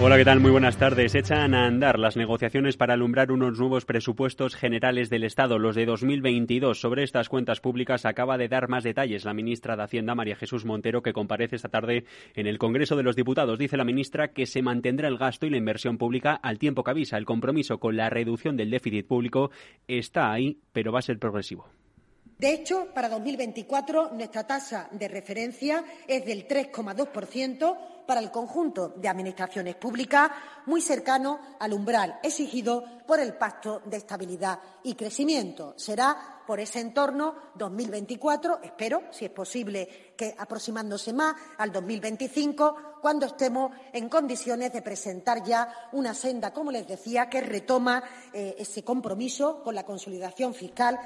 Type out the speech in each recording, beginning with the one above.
Hola, ¿qué tal? Muy buenas tardes. Echan a andar las negociaciones para alumbrar unos nuevos presupuestos generales del Estado, los de 2022. Sobre estas cuentas públicas acaba de dar más detalles la ministra de Hacienda, María Jesús Montero, que comparece esta tarde en el Congreso de los Diputados. Dice la ministra que se mantendrá el gasto y la inversión pública al tiempo que avisa. El compromiso con la reducción del déficit público está ahí, pero va a ser progresivo. De hecho, para 2024 nuestra tasa de referencia es del 3,2% para el conjunto de administraciones públicas, muy cercano al umbral exigido por el Pacto de Estabilidad y Crecimiento. Será por ese entorno 2024, espero, si es posible, que aproximándose más al 2025, cuando estemos en condiciones de presentar ya una senda, como les decía, que retoma eh, ese compromiso con la consolidación fiscal.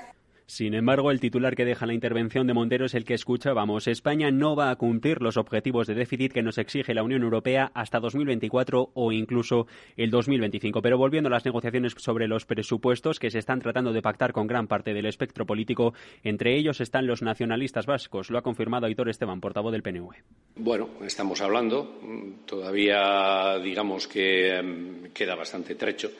Sin embargo, el titular que deja la intervención de Montero es el que escuchábamos. España no va a cumplir los objetivos de déficit que nos exige la Unión Europea hasta 2024 o incluso el 2025. Pero volviendo a las negociaciones sobre los presupuestos que se están tratando de pactar con gran parte del espectro político, entre ellos están los nacionalistas vascos. Lo ha confirmado Aitor Esteban, portavoz del PNV. Bueno, estamos hablando. Todavía digamos que em, queda bastante trecho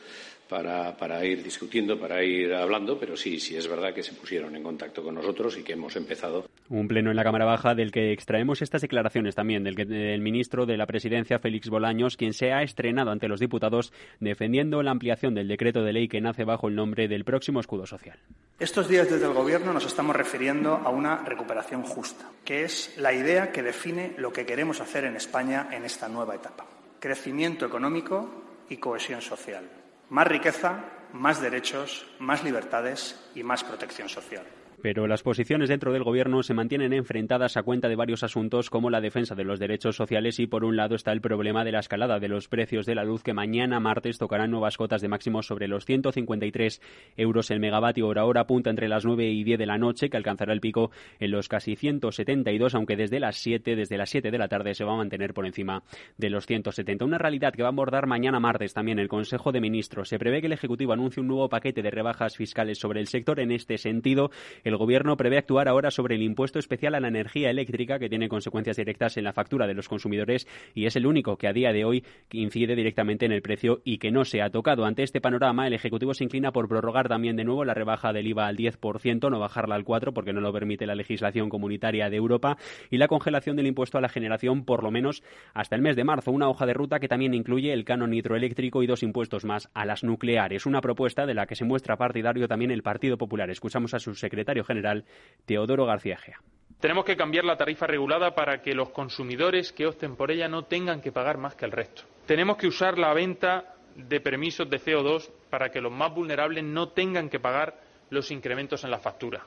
para, ir discutiendo, para ir hablando, pero sí, sí es verdad que se pusieron en contacto con nosotros y que hemos empezado. Un pleno en la Cámara Baja del que extraemos estas declaraciones también del, del ministro de la Presidencia, Félix Bolaños, quien se ha estrenado ante los diputados defendiendo la ampliación del decreto de ley que nace bajo el nombre del próximo escudo social. Estos días desde el Gobierno nos estamos refiriendo a una recuperación justa, que es la idea que define lo que queremos hacer en España en esta nueva etapa. Crecimiento económico y cohesión social más riqueza, más derechos, más libertades y más protección social. Pero las posiciones dentro del Gobierno se mantienen enfrentadas a cuenta de varios asuntos como la defensa de los derechos sociales y, por un lado, está el problema de la escalada de los precios de la luz que mañana martes tocarán nuevas cotas de máximo sobre los 153 euros el megavatio hora. Hora punta entre las 9 y 10 de la noche, que alcanzará el pico en los casi 172, aunque desde las 7, desde las 7 de la tarde se va a mantener por encima de los 170. Una realidad que va a abordar mañana martes también el Consejo de Ministros. Se prevé que el Ejecutivo anuncie un nuevo paquete de rebajas fiscales sobre el sector. En este sentido, el Gobierno prevé actuar ahora sobre el impuesto especial a la energía eléctrica que tiene consecuencias directas en la factura de los consumidores y es el único que a día de hoy incide directamente en el precio y que no se ha tocado. Ante este panorama, el Ejecutivo se inclina por prorrogar también de nuevo la rebaja del IVA al 10%, no bajarla al 4% porque no lo permite la legislación comunitaria de Europa y la congelación del impuesto a la generación por lo menos hasta el mes de marzo. Una hoja de ruta que también incluye el canon hidroeléctrico y dos impuestos más a las nucleares. Una propuesta de la que se muestra partidario también el Partido Popular. Escuchamos a su secretario general, Teodoro García Gea. Tenemos que cambiar la tarifa regulada para que los consumidores que opten por ella no tengan que pagar más que el resto. Tenemos que usar la venta de permisos de CO2 para que los más vulnerables no tengan que pagar los incrementos en la factura.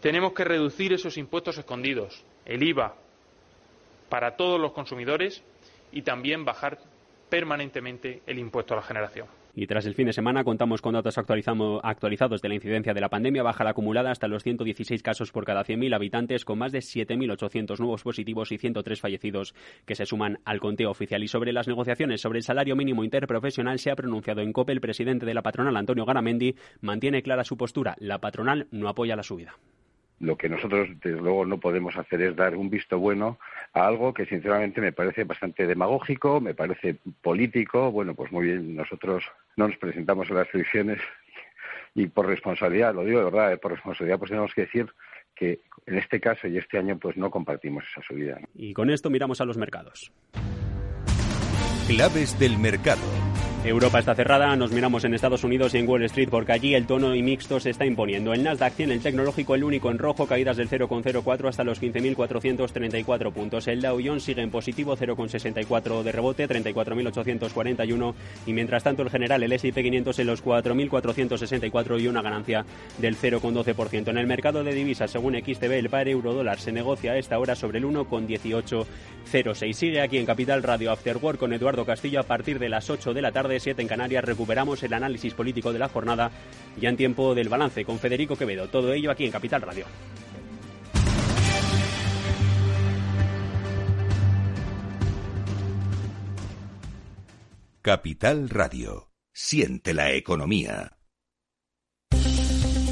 Tenemos que reducir esos impuestos escondidos, el IVA, para todos los consumidores y también bajar permanentemente el impuesto a la generación. Y tras el fin de semana contamos con datos actualizados de la incidencia de la pandemia, baja la acumulada hasta los 116 casos por cada 100.000 habitantes, con más de 7.800 nuevos positivos y 103 fallecidos que se suman al conteo oficial. Y sobre las negociaciones sobre el salario mínimo interprofesional se ha pronunciado en COPE el presidente de la patronal, Antonio Garamendi, mantiene clara su postura. La patronal no apoya la subida lo que nosotros desde luego no podemos hacer es dar un visto bueno a algo que sinceramente me parece bastante demagógico, me parece político. Bueno, pues muy bien, nosotros no nos presentamos a las elecciones y por responsabilidad, lo digo de verdad, eh, por responsabilidad pues tenemos que decir que en este caso y este año pues no compartimos esa subida. Y con esto miramos a los mercados. Claves del mercado. Europa está cerrada, nos miramos en Estados Unidos y en Wall Street porque allí el tono y mixto se está imponiendo. El Nasdaq tiene el tecnológico el único en rojo, caídas del 0,04 hasta los 15.434 puntos. El Dow Jones sigue en positivo, 0,64 de rebote, 34.841 y mientras tanto el general, el S&P 500 en los 4.464 y una ganancia del 0,12%. En el mercado de divisas, según XTB, el par euro dólar se negocia a esta hora sobre el 1,1806. Sigue aquí en Capital Radio After Work con Eduardo Castillo a partir de las 8 de la tarde de 7 en Canarias recuperamos el análisis político de la jornada ya en tiempo del balance con Federico Quevedo. Todo ello aquí en Capital Radio. Capital Radio. Siente la economía.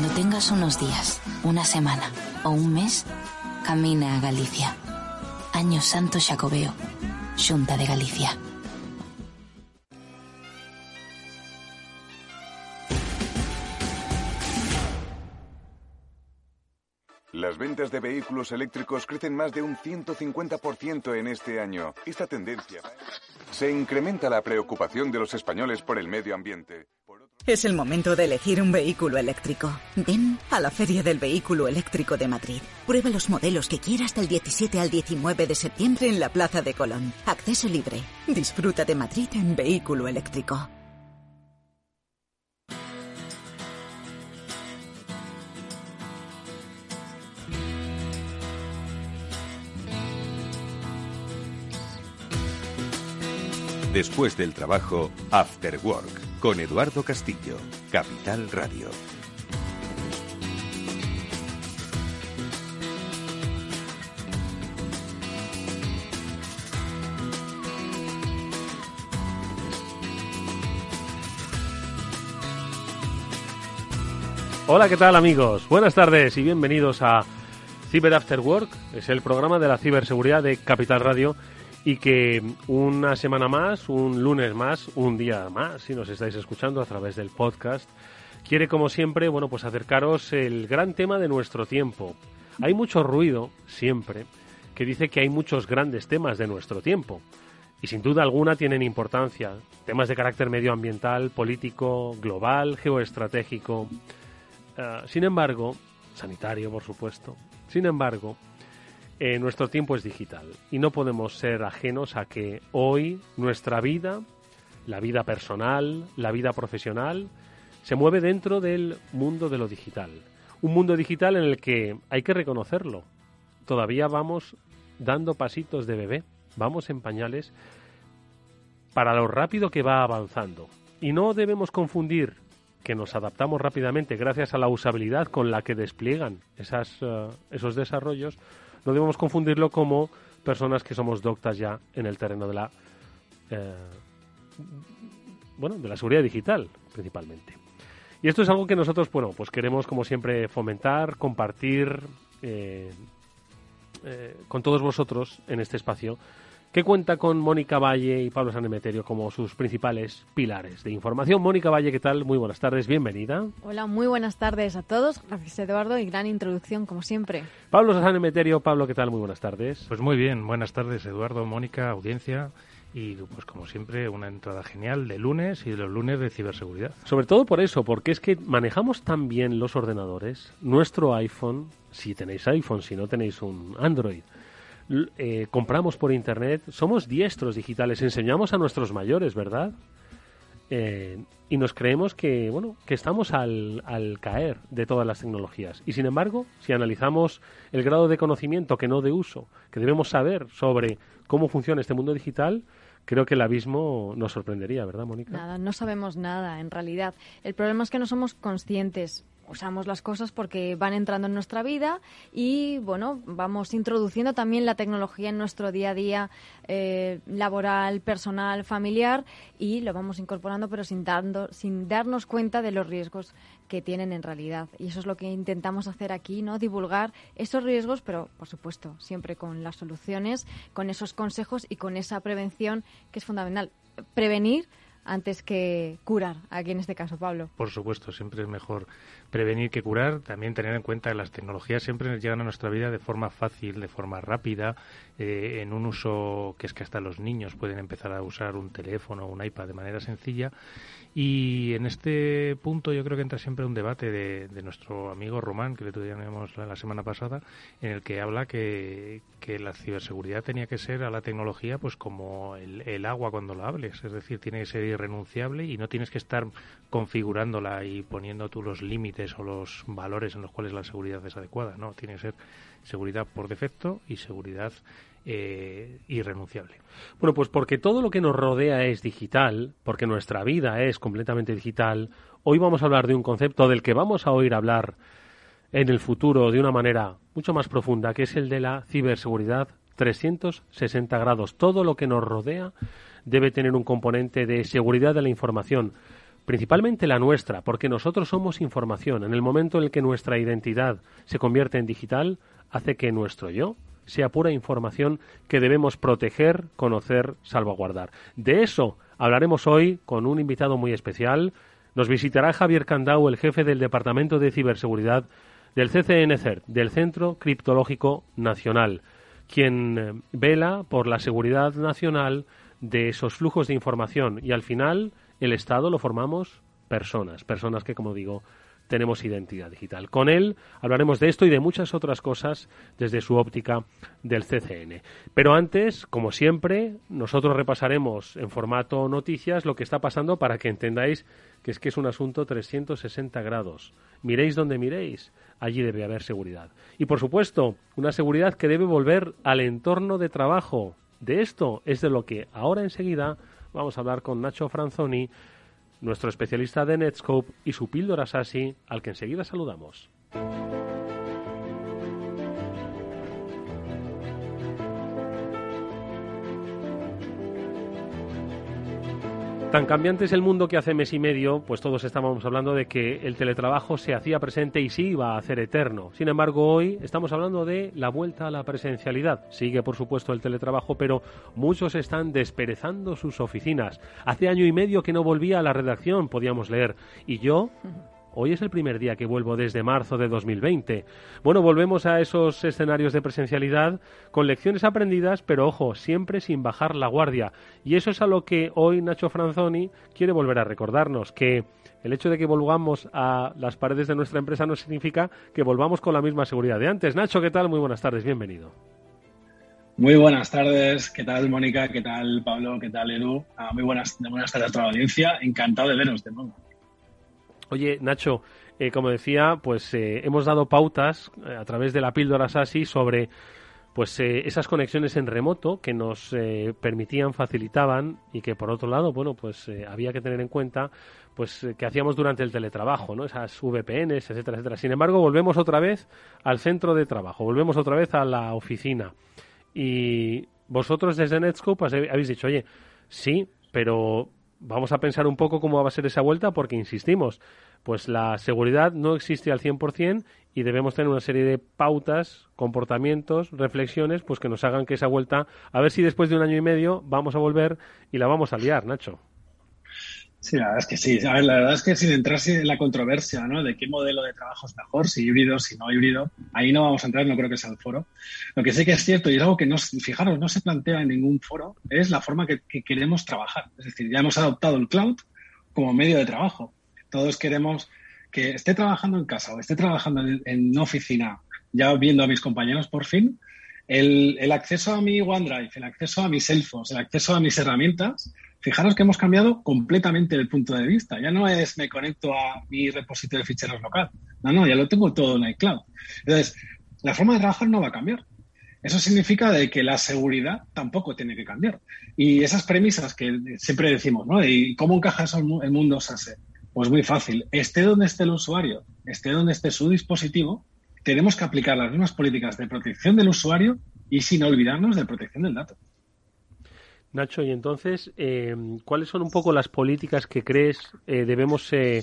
Cuando tengas unos días, una semana o un mes, camina a Galicia. Año Santo Xacobeo, Xunta de Galicia. Las ventas de vehículos eléctricos crecen más de un 150% en este año. Esta tendencia se incrementa la preocupación de los españoles por el medio ambiente. Es el momento de elegir un vehículo eléctrico. Ven a la Feria del Vehículo Eléctrico de Madrid. Prueba los modelos que quieras del 17 al 19 de septiembre en la Plaza de Colón. Acceso libre. Disfruta de Madrid en vehículo eléctrico. Después del trabajo, After Work, con Eduardo Castillo, Capital Radio. Hola, ¿qué tal amigos? Buenas tardes y bienvenidos a Cyber After Work. Es el programa de la ciberseguridad de Capital Radio y que una semana más, un lunes más, un día más, si nos estáis escuchando a través del podcast, quiere como siempre, bueno, pues acercaros el gran tema de nuestro tiempo. Hay mucho ruido siempre que dice que hay muchos grandes temas de nuestro tiempo y sin duda alguna tienen importancia, temas de carácter medioambiental, político, global, geoestratégico. Uh, sin embargo, sanitario, por supuesto. Sin embargo, eh, nuestro tiempo es digital y no podemos ser ajenos a que hoy nuestra vida, la vida personal, la vida profesional, se mueve dentro del mundo de lo digital. Un mundo digital en el que hay que reconocerlo. Todavía vamos dando pasitos de bebé, vamos en pañales para lo rápido que va avanzando. Y no debemos confundir que nos adaptamos rápidamente gracias a la usabilidad con la que despliegan esas, uh, esos desarrollos no debemos confundirlo como personas que somos doctas ya en el terreno de la eh, bueno de la seguridad digital principalmente. Y esto es algo que nosotros bueno pues queremos como siempre fomentar compartir eh, eh, con todos vosotros en este espacio que cuenta con Mónica Valle y Pablo Sanemeterio como sus principales pilares de información. Mónica Valle, ¿qué tal? Muy buenas tardes, bienvenida. Hola, muy buenas tardes a todos. Gracias, Eduardo, y gran introducción, como siempre. Pablo Sanemeterio, Pablo, ¿qué tal? Muy buenas tardes. Pues muy bien, buenas tardes, Eduardo, Mónica, audiencia y pues como siempre una entrada genial de lunes y de los lunes de ciberseguridad. Sobre todo por eso, porque es que manejamos tan bien los ordenadores, nuestro iPhone, si tenéis iPhone, si no tenéis un Android, eh, compramos por internet, somos diestros digitales, enseñamos a nuestros mayores, ¿verdad? Eh, y nos creemos que, bueno, que estamos al, al, caer de todas las tecnologías. Y sin embargo, si analizamos el grado de conocimiento, que no de uso, que debemos saber sobre cómo funciona este mundo digital, creo que el abismo nos sorprendería, ¿verdad, Mónica? Nada, no sabemos nada, en realidad. El problema es que no somos conscientes usamos las cosas porque van entrando en nuestra vida y bueno vamos introduciendo también la tecnología en nuestro día a día eh, laboral personal familiar y lo vamos incorporando pero sin dando, sin darnos cuenta de los riesgos que tienen en realidad. Y eso es lo que intentamos hacer aquí no divulgar esos riesgos pero por supuesto siempre con las soluciones con esos consejos y con esa prevención que es fundamental. Prevenir antes que curar, aquí en este caso, Pablo. Por supuesto, siempre es mejor prevenir que curar. También tener en cuenta que las tecnologías siempre llegan a nuestra vida de forma fácil, de forma rápida, eh, en un uso que es que hasta los niños pueden empezar a usar un teléfono o un iPad de manera sencilla. Y en este punto yo creo que entra siempre un debate de, nuestro amigo Román, que le tuvimos la, semana pasada, en el que habla que, que la ciberseguridad tenía que ser a la tecnología pues como el, el, agua cuando la hables, es decir, tiene que ser irrenunciable y no tienes que estar configurándola y poniendo tú los límites o los valores en los cuales la seguridad es adecuada, no, tiene que ser seguridad por defecto y seguridad eh, irrenunciable. Bueno, pues porque todo lo que nos rodea es digital, porque nuestra vida es completamente digital, hoy vamos a hablar de un concepto del que vamos a oír hablar en el futuro de una manera mucho más profunda, que es el de la ciberseguridad 360 grados. Todo lo que nos rodea debe tener un componente de seguridad de la información, principalmente la nuestra, porque nosotros somos información. En el momento en el que nuestra identidad se convierte en digital, hace que nuestro yo sea pura información que debemos proteger, conocer, salvaguardar. De eso hablaremos hoy con un invitado muy especial. Nos visitará Javier Candau, el jefe del Departamento de Ciberseguridad del CCNCER, del Centro Criptológico Nacional, quien eh, vela por la seguridad nacional de esos flujos de información y al final el Estado lo formamos personas, personas que, como digo, tenemos identidad digital. Con él hablaremos de esto y de muchas otras cosas desde su óptica del CCN. Pero antes, como siempre, nosotros repasaremos en formato noticias lo que está pasando para que entendáis que es que es un asunto 360 grados. Miréis donde miréis, allí debe haber seguridad. Y por supuesto, una seguridad que debe volver al entorno de trabajo. De esto es de lo que ahora enseguida vamos a hablar con Nacho Franzoni, nuestro especialista de Netscope y su píldora SASI, al que enseguida saludamos. Tan cambiante es el mundo que hace mes y medio, pues todos estábamos hablando de que el teletrabajo se hacía presente y sí iba a hacer eterno. Sin embargo, hoy estamos hablando de la vuelta a la presencialidad. Sigue, por supuesto, el teletrabajo, pero muchos están desperezando sus oficinas. Hace año y medio que no volvía a la redacción, podíamos leer. Y yo Hoy es el primer día que vuelvo desde marzo de 2020. Bueno, volvemos a esos escenarios de presencialidad con lecciones aprendidas, pero ojo, siempre sin bajar la guardia. Y eso es a lo que hoy Nacho Franzoni quiere volver a recordarnos, que el hecho de que volvamos a las paredes de nuestra empresa no significa que volvamos con la misma seguridad de antes. Nacho, ¿qué tal? Muy buenas tardes, bienvenido. Muy buenas tardes, ¿qué tal Mónica? ¿Qué tal Pablo? ¿Qué tal Edu? Ah, muy buenas, buenas tardes a toda audiencia, encantado de veros de nuevo. Oye, Nacho, eh, como decía, pues eh, hemos dado pautas eh, a través de la píldora SASI sobre pues esas conexiones en remoto que nos permitían, facilitaban y que por otro lado, bueno, pues había que tener en cuenta pues que hacíamos durante el teletrabajo, ¿no? Esas VPNs, etcétera, etcétera. Sin embargo, volvemos otra vez al centro de trabajo, volvemos otra vez a la oficina. Y vosotros desde Netscope habéis dicho, oye, sí, pero vamos a pensar un poco cómo va a ser esa vuelta porque, insistimos, pues la seguridad no existe al 100% y debemos tener una serie de pautas, comportamientos, reflexiones, pues que nos hagan que esa vuelta, a ver si después de un año y medio vamos a volver y la vamos a liar, Nacho. Sí, la verdad es que sí. A ver, la verdad es que sin entrar en la controversia, ¿no? De qué modelo de trabajo es mejor, si híbrido, si no híbrido, ahí no vamos a entrar, no creo que sea el foro. Lo que sí que es cierto, y es algo que, no, fijaros, no se plantea en ningún foro, es la forma que, queremos trabajar. Es decir, ya hemos adoptado el cloud como medio de trabajo. Todos queremos que esté trabajando en casa o esté trabajando en, oficina, ya viendo a mis compañeros por fin, el, el acceso a mi OneDrive, el acceso a mis Salesforce, el acceso a mis herramientas, Fijaros que hemos cambiado completamente el punto de vista. Ya no es me conecto a mi repositorio de ficheros local. No, no, ya lo tengo todo en iCloud. Entonces, la forma de trabajar no va a cambiar. Eso significa de que la seguridad tampoco tiene que cambiar. Y esas premisas que siempre decimos, ¿no? ¿Y cómo encaja eso el mundo SASE? Pues muy fácil. Esté donde esté el usuario, esté donde esté su dispositivo, tenemos que aplicar las mismas políticas de protección del usuario y sin olvidarnos de protección del dato. Nacho, y entonces, eh, ¿cuáles son un poco las políticas que crees eh, debemos eh,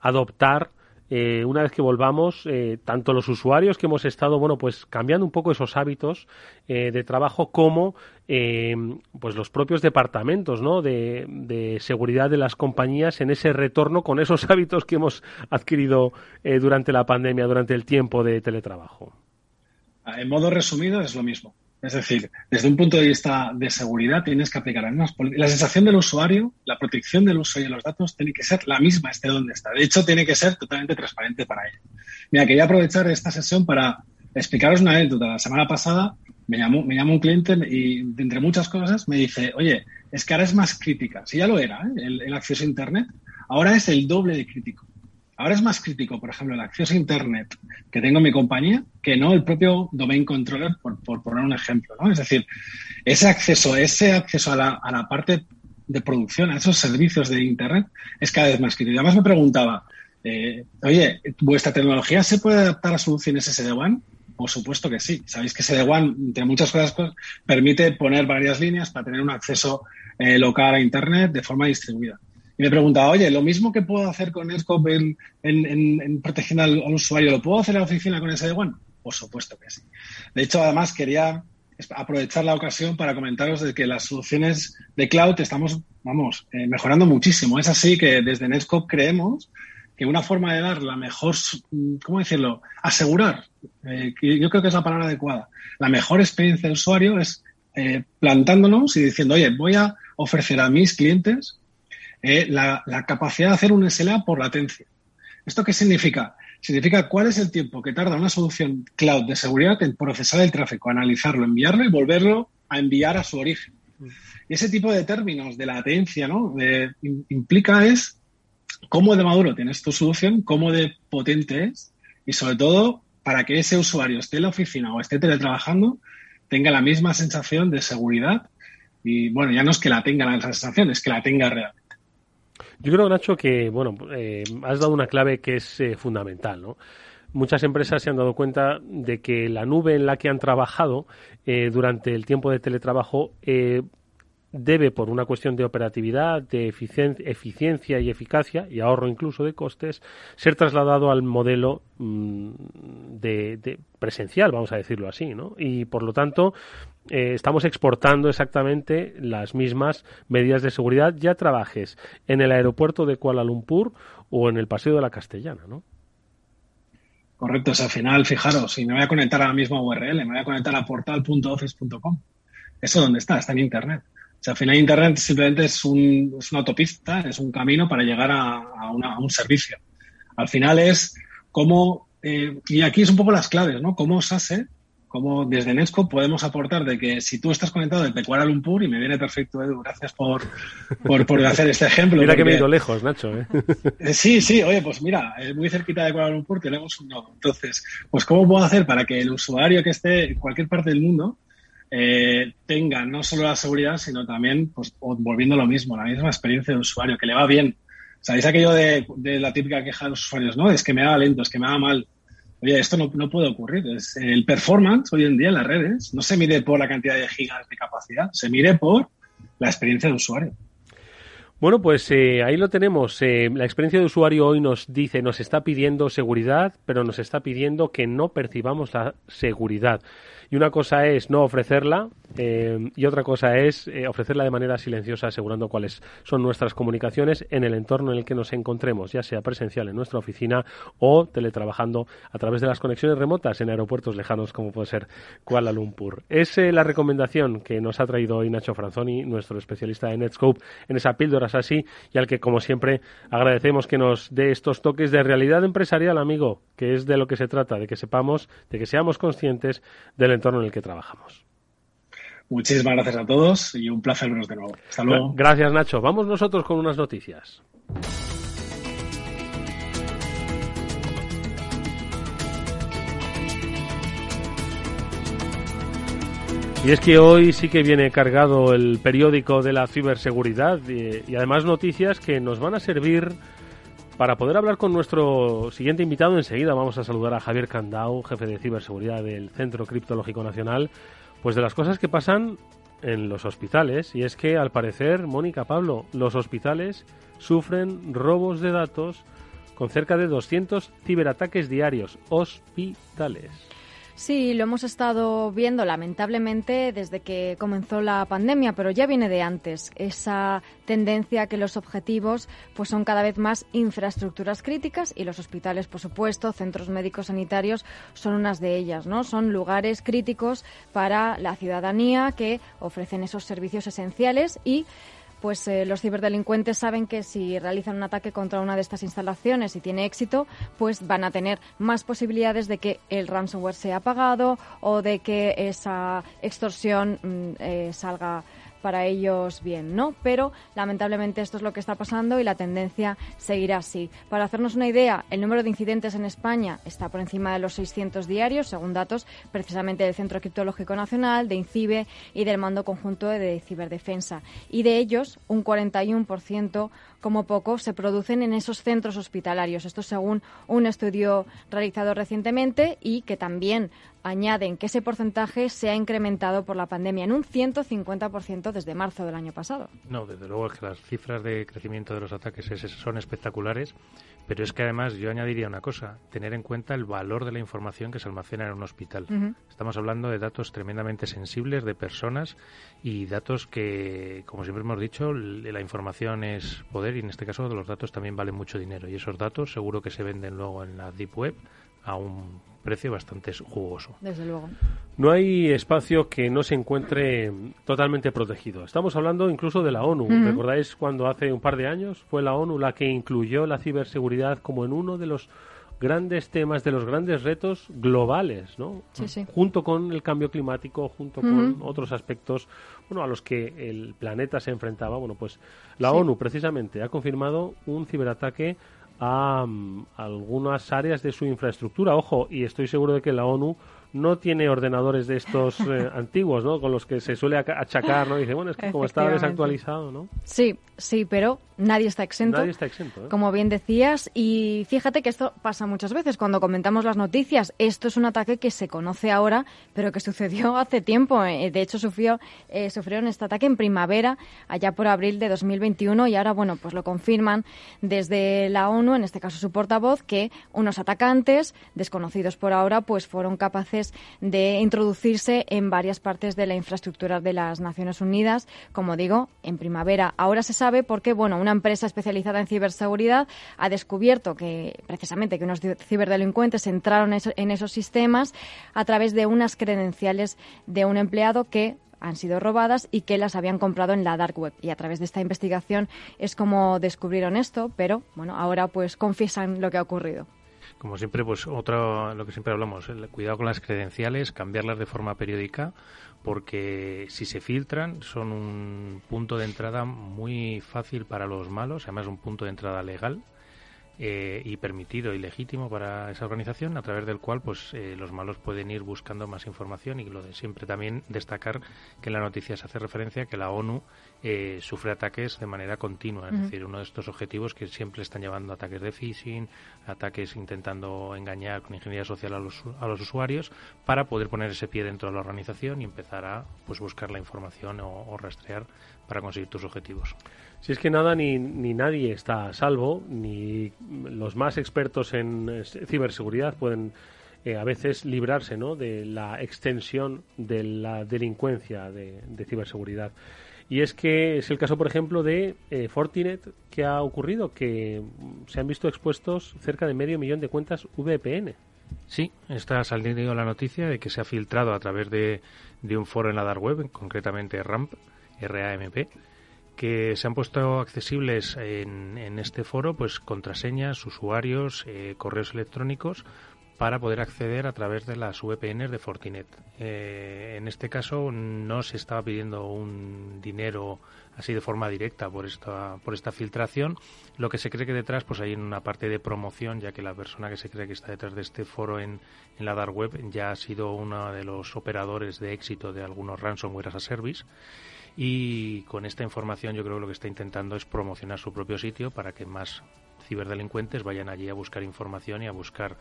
adoptar eh, una vez que volvamos, eh, tanto los usuarios que hemos estado, bueno, pues cambiando un poco esos hábitos eh, de trabajo, como pues los propios departamentos, ¿no? De, de, seguridad de las compañías en ese retorno con esos hábitos que hemos adquirido durante la pandemia, durante el tiempo de teletrabajo. En modo resumido, es lo mismo. Es decir, desde un punto de vista de seguridad tienes que aplicar las La sensación del usuario, la protección del usuario de los datos tiene que ser la misma, esté donde está. De hecho, tiene que ser totalmente transparente para él. Mira, quería aprovechar esta sesión para explicaros una anécdota. La semana pasada me llamó, me llamó un cliente y, entre muchas cosas, me dice, oye, es que ahora es más crítica. Si ya lo era, ¿eh? el acceso a Internet, ahora es el doble de crítico. Ahora es más crítico, por ejemplo, el acceso a Internet que tengo en mi compañía que no el propio domain controller, por, poner un ejemplo. ¿no? Es decir, ese acceso, ese acceso a la, a la parte de producción, a esos servicios de Internet, es cada vez más crítico. Además me preguntaba, eh, oye, ¿vuestra tecnología se puede adaptar a soluciones SD-WAN? Por supuesto que sí. Sabéis que SD-WAN, entre muchas cosas, permite poner varias líneas para tener un acceso eh, local a Internet de forma distribuida. Y me preguntaba, oye, lo mismo que puedo hacer con Netscope en, en, en, protección al, usuario, ¿lo puedo hacer en la oficina con SD-WAN? Por supuesto que sí. De hecho, además, quería aprovechar la ocasión para comentaros de que las soluciones de cloud estamos, vamos, eh, mejorando muchísimo. Es así que desde Netscope creemos que una forma de dar la mejor, ¿cómo decirlo? Asegurar, eh, yo creo que es la palabra adecuada, la mejor experiencia de usuario es eh, plantándonos y diciendo, oye, voy a ofrecer a mis clientes eh, la, capacidad de hacer un SLA por latencia. ¿Esto qué significa? Significa cuál es el tiempo que tarda una solución cloud de seguridad en procesar el tráfico, analizarlo, enviarlo y volverlo a enviar a su origen. Y ese tipo de términos de latencia ¿no? implica es cómo de maduro tienes tu solución, cómo de potente es y sobre todo para que ese usuario esté en la oficina o esté teletrabajando tenga la misma sensación de seguridad y bueno, ya no es que la tenga la sensación, es que la tenga realmente. Yo creo, Nacho, que bueno, eh, has dado una clave que es eh, fundamental, ¿no? Muchas empresas se han dado cuenta de que la nube en la que han trabajado eh, durante el tiempo de teletrabajo debe, por una cuestión de operatividad, de eficiencia y eficacia, y ahorro incluso de costes, ser trasladado al modelo mm, de, presencial, vamos a decirlo así, ¿no? Y por lo tanto, eh, estamos exportando exactamente las mismas medidas de seguridad, ya trabajes en el aeropuerto de Kuala Lumpur o en el Paseo de la Castellana, ¿no? Correcto, al final, fijaros, si me voy a conectar a la misma URL, me voy a conectar a portal.office.com. ¿Eso dónde está? Está en Internet. Sea, al final Internet simplemente es, un, es una autopista, es un camino para llegar a, un servicio. Al final es cómo, eh, y aquí es un poco las claves, ¿no? Cómo SASE, cómo desde Nesco podemos aportar de que si tú estás conectado desde Kuala Lumpur, y me viene perfecto, Edu, gracias por, por, hacer este ejemplo. mira que me he ido lejos, Nacho. ¿eh? ¿eh? Sí, sí, oye, pues mira, muy cerquita de Kuala Lumpur tenemos un nodo. Entonces, pues ¿cómo puedo hacer para que el usuario que esté en cualquier parte del mundo eh, tenga no solo la seguridad, sino también, pues, volviendo lo mismo, la misma experiencia de usuario, que le va bien. ¿Sabéis aquello de, la típica queja de los usuarios? No, es que me va lento, es que me va mal. Oye, esto no, no puede ocurrir. Es, el performance hoy en día en las redes no se mide por la cantidad de gigas de capacidad, se mide por la experiencia de usuario. Bueno, pues eh, ahí lo tenemos. Eh, la experiencia de usuario hoy nos dice, nos está pidiendo seguridad, pero nos está pidiendo que no percibamos la seguridad. Y una cosa es no ofrecerla eh, y otra cosa es eh, ofrecerla de manera silenciosa, asegurando cuáles son nuestras comunicaciones en el entorno en el que nos encontremos, ya sea presencial en nuestra oficina o teletrabajando a través de las conexiones remotas en aeropuertos lejanos como puede ser Kuala Lumpur. Es eh, la recomendación que nos ha traído hoy Nacho Franzoni, nuestro especialista de Netscope, en esa píldora así y al que, como siempre, agradecemos que nos dé estos toques de realidad empresarial, amigo, que es de lo que se trata, de que sepamos, de que seamos conscientes del entorno en el que trabajamos. Muchísimas gracias a todos y un placer vernos de nuevo. Hasta luego. Gracias, Nacho. Vamos nosotros con unas noticias. Y es que hoy sí que viene cargado el periódico de la ciberseguridad y, y, además noticias que nos van a servir para poder hablar con nuestro siguiente invitado. Enseguida vamos a saludar a Javier Candau, jefe de ciberseguridad del Centro Criptológico Nacional, pues de las cosas que pasan en los hospitales. Y es que al parecer, Mónica Pablo, los hospitales sufren robos de datos con cerca de 200 ciberataques diarios. Hospitales. Sí, lo hemos estado viendo lamentablemente desde que comenzó la pandemia, pero ya viene de antes. Esa tendencia que los objetivos pues son cada vez más infraestructuras críticas y los hospitales, por supuesto, centros médicos sanitarios son unas de ellas, ¿no? Son lugares críticos para la ciudadanía que ofrecen esos servicios esenciales y pues eh, los ciberdelincuentes saben que si realizan un ataque contra una de estas instalaciones y tiene éxito, pues van a tener más posibilidades de que el ransomware sea pagado o de que esa extorsión mm, eh, salga para ellos bien, ¿no? Pero lamentablemente esto es lo que está pasando y la tendencia seguirá así. Para hacernos una idea, el número de incidentes en España está por encima de los 600 diarios, según datos precisamente del Centro Criptológico Nacional, de INCIBE y del Mando Conjunto de Ciberdefensa. Y de ellos, un 41% como poco se producen en esos centros hospitalarios. Esto según un estudio realizado recientemente y que también añaden que ese porcentaje se ha incrementado por la pandemia en un 150% desde marzo del año pasado. No, desde luego que las cifras de crecimiento de los ataques son espectaculares, pero es que además yo añadiría una cosa, tener en cuenta el valor de la información que se almacena en un hospital. Estamos hablando de datos tremendamente sensibles de personas y datos que, como siempre hemos dicho, la información es poder y en este caso los datos también valen mucho dinero y esos datos seguro que se venden luego en la Deep Web a un precio bastante jugoso. Desde luego. No hay espacio que no se encuentre totalmente protegido. Estamos hablando incluso de la ONU. ¿Recordáis cuando hace un par de años fue la ONU la que incluyó la ciberseguridad como en uno de los grandes temas, de los grandes retos globales, ¿no? Sí, sí. Junto con el cambio climático, junto con otros aspectos, bueno, a los que el planeta se enfrentaba. Bueno, pues la ONU precisamente ha confirmado un ciberataque a, mm, algunas áreas de su infraestructura. Ojo, y estoy seguro de que la ONU no tiene ordenadores de estos eh, antiguos, ¿no? Con los que se suele achacar, ¿no? Dice, bueno, es que como está desactualizado, ¿no? Sí, sí, pero nadie está exento. Nadie está exento, ¿eh? Como bien decías, y fíjate que esto pasa muchas veces cuando comentamos las noticias. Esto es un ataque que se conoce ahora, pero que sucedió hace tiempo. Eh, de hecho, sufrió, eh, sufrieron este ataque en primavera, allá por abril de 2021, y ahora, bueno, pues lo confirman desde la ONU, en este caso su portavoz, que unos atacantes, desconocidos por ahora, pues fueron capaces de introducirse en varias partes de la infraestructura de las Naciones Unidas, como digo, en primavera. Ahora se sabe porque, bueno, una empresa especializada en ciberseguridad ha descubierto que precisamente que unos ciberdelincuentes entraron en esos sistemas a través de unas credenciales de un empleado que han sido robadas y que las habían comprado en la dark web. Y a través de esta investigación es como descubrieron esto, pero bueno, ahora pues confiesan lo que ha ocurrido. Como siempre, pues otro, lo que siempre hablamos, el cuidado con las credenciales, cambiarlas de forma periódica, porque si se filtran son un punto de entrada muy fácil para los malos, además un punto de entrada legal eh, y permitido y legítimo para esa organización, a través del cual pues eh, los malos pueden ir buscando más información y lo de siempre también destacar que en la noticia se hace referencia a que la ONU eh, sufre ataques de manera continua, es decir, uno de estos objetivos que siempre están llevando ataques de phishing, ataques intentando engañar con ingeniería social a los, a los usuarios para poder poner ese pie dentro de la organización y empezar a pues buscar la información o rastrear para conseguir tus objetivos. Si es que nada ni, ni nadie está a salvo, ni los más expertos en eh, ciberseguridad pueden eh, a veces librarse ¿no? de la extensión de la delincuencia de, ciberseguridad. Y es que es el caso, por ejemplo, de eh, Fortinet, que ha ocurrido, que se han visto expuestos cerca de medio millón de cuentas VPN. Sí, está saliendo la noticia de que se ha filtrado a través de, de un foro en la dark web, concretamente RAMP, RAMP, que se han puesto accesibles en, este foro pues contraseñas, usuarios, eh, correos electrónicos para poder acceder a través de las VPNs de Fortinet. Eh, en este caso no se estaba pidiendo un dinero así de forma directa por esta, por esta filtración. Lo que se cree que detrás, pues hay una parte de promoción, ya que la persona que se cree que está detrás de este foro en, en la dark web ya ha sido uno de los operadores de éxito de algunos ransomware as a service y con esta información yo creo que lo que está intentando es promocionar su propio sitio para que más ciberdelincuentes vayan allí a buscar información y a buscar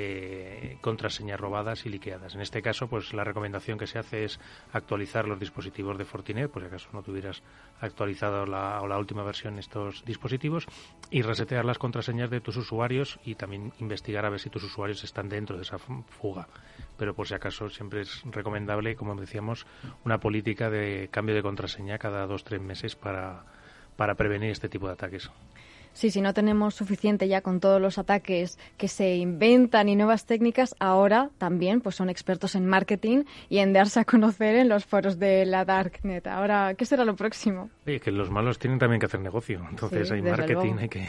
eh, contraseñas robadas y liqueadas. En este caso, pues la recomendación que se hace es actualizar los dispositivos de Fortinet, por si acaso no tuvieras actualizado la, o la última versión estos dispositivos, y resetear las contraseñas de tus usuarios y también investigar a ver si tus usuarios están dentro de esa fuga. Pero por si acaso siempre es recomendable, como decíamos, una política de cambio de contraseña cada dos tres meses para, para prevenir este tipo de ataques. Sí, si no tenemos suficiente ya con todos los ataques que se inventan y nuevas técnicas, ahora también pues son expertos en marketing y en darse a conocer en los foros de la Darknet. Ahora, ¿qué será lo próximo? Sí, que los malos tienen también que hacer negocio. Entonces hay marketing, hay que,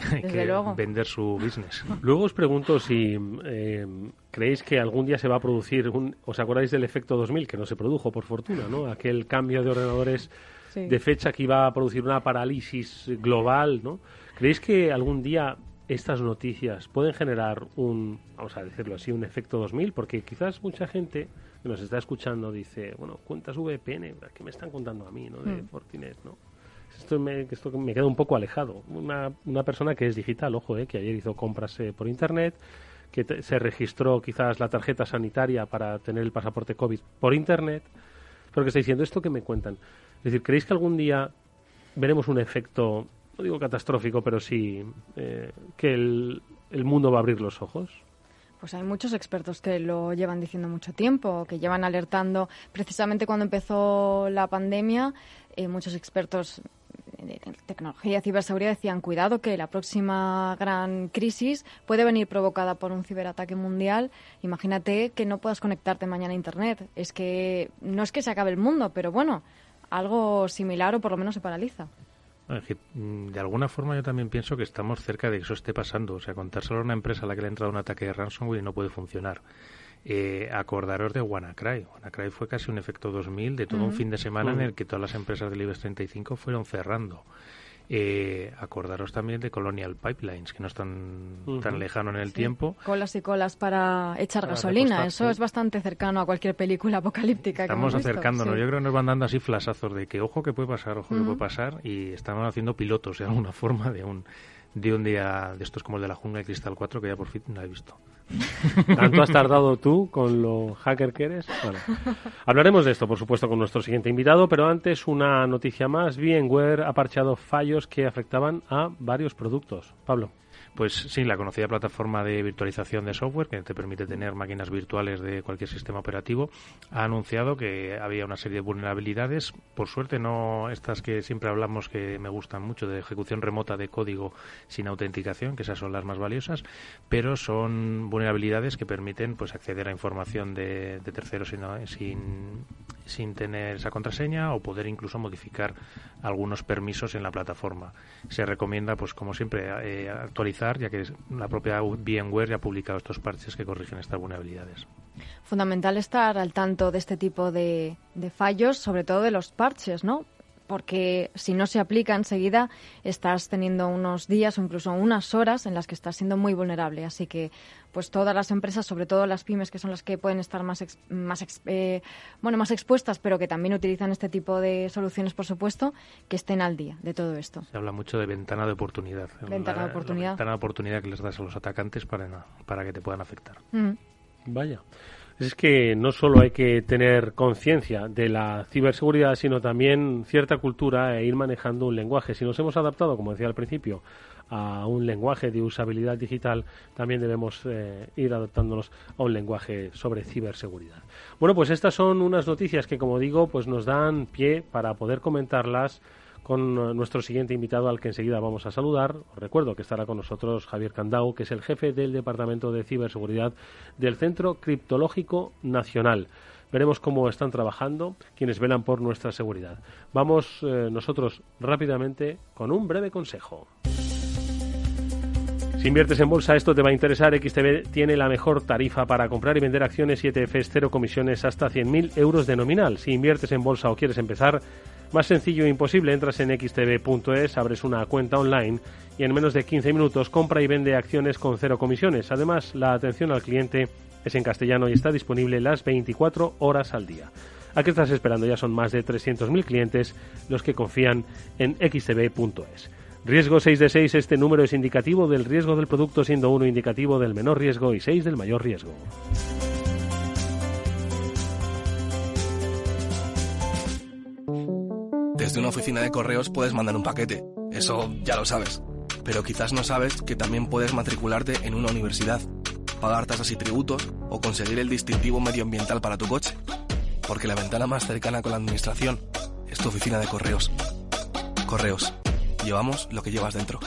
vender su business. Luego os pregunto si eh, creéis que algún día se va a producir un... ¿Os acordáis del efecto 2000 que no se produjo por fortuna, ¿no? Aquel cambio de ordenadores de fecha que iba a producir una parálisis global, ¿no? ¿Creéis que algún día estas noticias pueden generar un, vamos a decirlo así, un efecto 2000? Porque quizás mucha gente que nos está escuchando dice, bueno, cuentas VPN, ¿qué me están contando a mí, no? De hmm. Fortinet, ¿no? Esto me, esto me queda un poco alejado. Una, una persona que es digital, ojo, eh, que ayer hizo compras eh, por Internet, que se registró quizás la tarjeta sanitaria para tener el pasaporte COVID por Internet, pero que está diciendo esto que me cuentan. Es decir, ¿creéis que algún día veremos un efecto no digo catastrófico, pero sí eh, que el, el mundo va a abrir los ojos? Pues hay muchos expertos que lo llevan diciendo mucho tiempo, que llevan alertando. Precisamente cuando empezó la pandemia, eh, muchos expertos de tecnología y ciberseguridad decían, cuidado que la próxima gran crisis puede venir provocada por un ciberataque mundial. Imagínate que no puedas conectarte mañana a Internet. Es que no es que se acabe el mundo, pero bueno, algo similar o por lo menos se paraliza. Mm, de alguna forma yo también pienso que estamos cerca de que eso esté pasando. O sea, contárselo a una empresa a la que le ha entrado un ataque de ransomware y no puede funcionar. Eh, acordaros de WannaCry. WannaCry fue casi un efecto 2000 de todo un fin de semana en el que todas las empresas del IBEX 35 fueron cerrando. Eh, acordaros también de Colonial Pipelines, que no están tan lejano en el tiempo. Colas y colas para echar gasolina. Eso es bastante cercano a cualquier película apocalíptica. Estamos que acercándonos. Yo creo que nos van dando así flasazos de que ojo que puede pasar, ojo que puede pasar. Y estamos haciendo pilotos de alguna forma de un, de un día de estos como el de la jungla de Cristal 4 que ya por fin no he visto. ¿Tanto has tardado tú con lo hacker que eres? Hablaremos de esto, por supuesto, con nuestro siguiente invitado, pero antes una noticia más. VMware ha parchado fallos que afectaban a varios productos. Pablo. Pues sí, la conocida plataforma de virtualización de software que te permite tener máquinas virtuales de cualquier sistema operativo ha anunciado que había una serie de vulnerabilidades. Por suerte no estas que siempre hablamos que me gustan mucho de ejecución remota de código sin autenticación, que esas son las más valiosas, pero son vulnerabilidades que permiten pues acceder a información de, terceros sin, sin tener esa contraseña o poder incluso modificar algunos permisos en la plataforma. Se recomienda, pues como siempre, eh, actualizar, ya que la propia VMware ya ha publicado estos parches que corrigen estas vulnerabilidades. Fundamental estar al tanto de este tipo de, de fallos, sobre todo de los parches, ¿no? Porque si no se aplica enseguida estás teniendo unos días o incluso unas horas en las que estás siendo muy vulnerable. Así que pues todas las empresas, sobre todo las pymes, que son las que pueden estar más, más, eh, bueno, más expuestas, pero que también utilizan este tipo de soluciones, por supuesto, que estén al día de todo esto. Se habla mucho de ventana de oportunidad. Ventana de oportunidad. ventana de oportunidad que les das a los atacantes para, para que te puedan afectar. Mm. Vaya es que no solo hay que tener conciencia de la ciberseguridad, sino también cierta cultura e ir manejando un lenguaje. Si nos hemos adaptado, como decía al principio, a un lenguaje de usabilidad digital, también debemos eh, ir adaptándonos a un lenguaje sobre ciberseguridad. Bueno, pues estas son unas noticias que, como digo, pues nos dan pie para poder comentarlas con eh, nuestro siguiente invitado al que enseguida vamos a saludar. Os recuerdo que estará con nosotros Javier Candau, que es el jefe del Departamento de Ciberseguridad del Centro Criptológico Nacional. Veremos cómo están trabajando quienes velan por nuestra seguridad. Vamos eh, nosotros rápidamente con un breve consejo. Si inviertes en bolsa, esto te va a interesar. XTB tiene la mejor tarifa para comprar y vender acciones y ETFs, cero comisiones hasta 100.000 euros de nominal. Si inviertes en bolsa o quieres empezar, más sencillo e imposible, entras en xtb.es, abres una cuenta online y en menos de 15 minutos compra y vende acciones con cero comisiones. Además, la atención al cliente es en castellano y está disponible las 24 horas al día. ¿A qué estás esperando? Ya son más de 300.000 clientes los que confían en xtb.es. Riesgo 6 de 6, este número es indicativo del riesgo del producto, siendo 1 indicativo del menor riesgo y 6 del mayor riesgo. Desde una oficina de correos puedes mandar un paquete, eso ya lo sabes. Pero quizás no sabes que también puedes matricularte en una universidad, pagar tasas y tributos o conseguir el distintivo medioambiental para tu coche. Porque la ventana más cercana con la administración es tu oficina de correos. Correos. Llevamos lo que llevas dentro.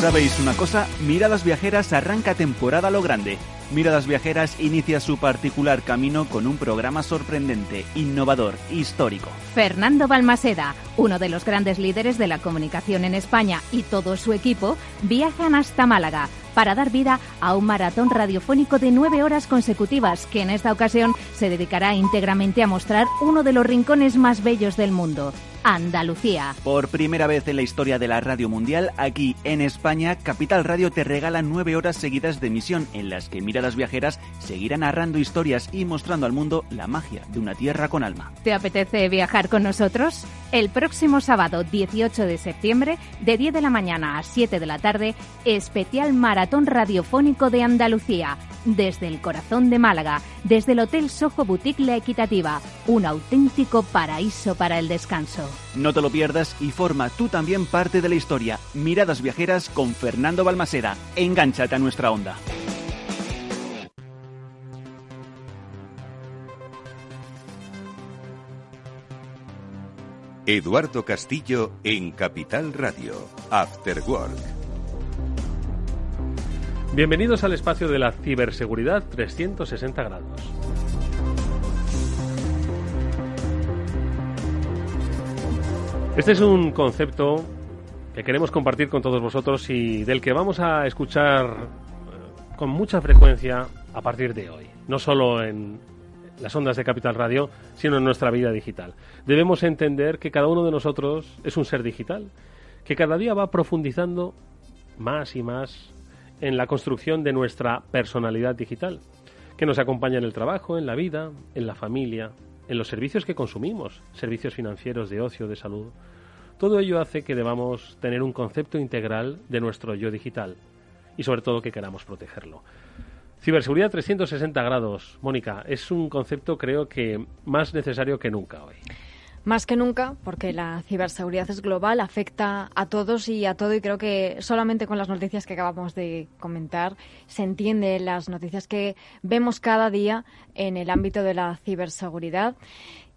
¿Sabéis una cosa? Miradas Viajeras arranca temporada lo grande. Miradas Viajeras inicia su particular camino con un programa sorprendente, innovador, histórico. Fernando Balmaseda, uno de los grandes líderes de la comunicación en España y todo su equipo viajan hasta Málaga para dar vida a un maratón radiofónico de nueve horas consecutivas que en esta ocasión se dedicará íntegramente a mostrar uno de los rincones más bellos del mundo, Andalucía. Por primera vez en la historia de la radio mundial, aquí en España, Capital Radio te regala nueve horas seguidas de emisión en las que miradas viajeras seguirán narrando historias y mostrando al mundo la magia de una tierra con alma. ¿Te apetece viajar con nosotros? El próximo sábado 18 de septiembre, de 10 de la mañana a 7 de la tarde, especial maratón radiofónico de Andalucía, desde el corazón de Málaga, desde el Hotel Soho Boutique La Equitativa, un auténtico paraíso para el descanso. No te lo pierdas y forma tú también parte de la historia. Miradas viajeras con Fernando Balmaseda. Engánchate a nuestra onda. Eduardo Castillo en Capital Radio, After Work. Bienvenidos al espacio de la ciberseguridad 360 grados. Este es un concepto que queremos compartir con todos vosotros y del que vamos a escuchar eh, con mucha frecuencia a partir de hoy. No solo en las ondas de Capital Radio, sino en nuestra vida digital. Debemos entender que cada uno de nosotros es un ser digital, que cada día va profundizando más y más en la construcción de nuestra personalidad digital, que nos acompaña en el trabajo, en la vida, en la familia, en los servicios que consumimos, servicios financieros, de ocio, de salud. Todo ello hace que debamos tener un concepto integral de nuestro yo digital y sobre todo que queramos protegerlo. Ciberseguridad 360 grados, Mónica, es un concepto creo que más necesario que nunca hoy. Más que nunca, porque la ciberseguridad es global, afecta a todos y a todo, y creo que solamente con las noticias que acabamos de comentar se entiende las noticias que vemos cada día en el ámbito de la ciberseguridad.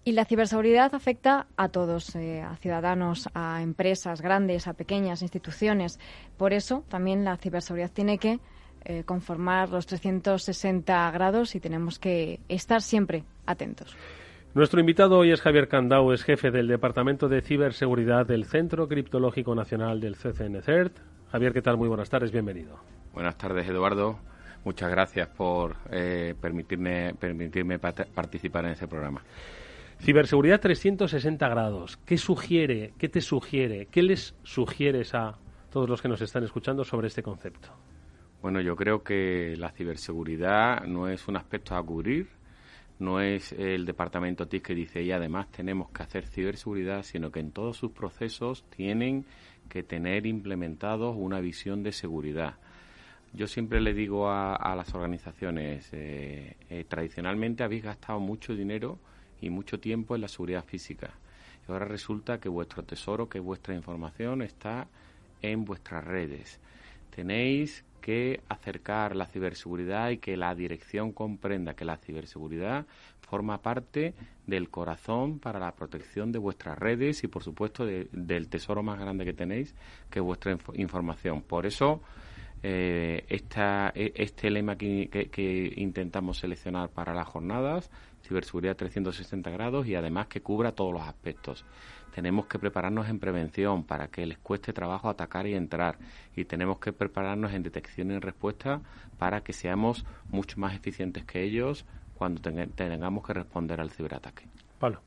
Y la ciberseguridad afecta a todos, eh, a ciudadanos, a empresas grandes, a pequeñas instituciones. Por eso también la ciberseguridad tiene que eh, conformar los 360 grados y tenemos que estar siempre atentos. Nuestro invitado hoy es Javier Candau, es jefe del Departamento de Ciberseguridad del Centro Criptológico Nacional del CCN CERT. Javier, ¿qué tal? Muy buenas tardes, bienvenido. Buenas tardes, Eduardo. Muchas gracias por eh, permitirme, permitirme participar en este programa. Ciberseguridad 360 grados. ¿Qué sugiere, qué te sugiere, qué les sugieres a todos los que nos están escuchando sobre este concepto? Bueno, yo creo que la ciberseguridad no es un aspecto a cubrir, no es el departamento TIC que dice y además tenemos que hacer ciberseguridad, sino que en todos sus procesos tienen que tener implementados una visión de seguridad. Yo siempre le digo a, las organizaciones, eh, eh, tradicionalmente habéis gastado mucho dinero y mucho tiempo en la seguridad física. Y ahora resulta que vuestro tesoro, que vuestra información está en vuestras redes. Tenéis que acercar la ciberseguridad y que la dirección comprenda que la ciberseguridad forma parte del corazón para la protección de vuestras redes y, por supuesto, del tesoro más grande que tenéis, que es vuestra información. Por eso, eh, esta, e, este lema que, que, intentamos seleccionar para las jornadas, ciberseguridad 360 grados y además que cubra todos los aspectos tenemos que prepararnos en prevención para que les cueste trabajo atacar y entrar y tenemos que prepararnos en detección y respuesta para que seamos mucho más eficientes que ellos cuando tengamos que responder al ciberataque. Pablo.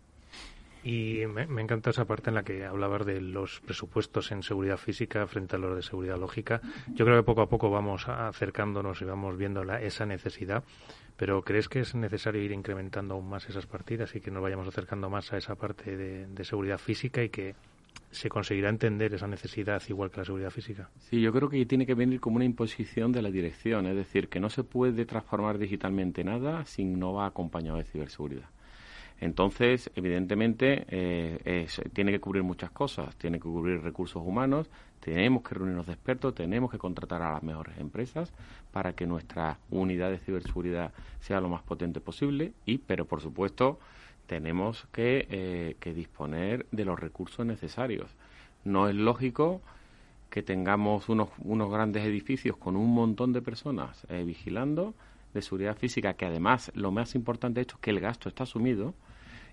Y me, me, encanta esa parte en la que hablabas de los presupuestos en seguridad física frente a los de seguridad lógica. Yo creo que poco a poco vamos acercándonos y vamos viendo la, esa necesidad. Pero ¿crees que es necesario ir incrementando aún más esas partidas y que nos vayamos acercando más a esa parte de, de seguridad física y que se conseguirá entender esa necesidad igual que la seguridad física. Sí, yo creo que tiene que venir como una imposición de la dirección, es decir, que no se puede transformar digitalmente nada si no va acompañado de ciberseguridad. Entonces, evidentemente, eh, tiene que cubrir muchas cosas. Tiene que cubrir recursos humanos, tenemos que reunirnos de expertos, tenemos que contratar a las mejores empresas para que nuestra unidad de ciberseguridad sea lo más potente posible. Y, pero por supuesto, tenemos eh, que, disponer de los recursos necesarios. No es lógico que tengamos unos, unos grandes edificios con un montón de personas eh, vigilando de seguridad física, que además lo más importante es que el gasto está asumido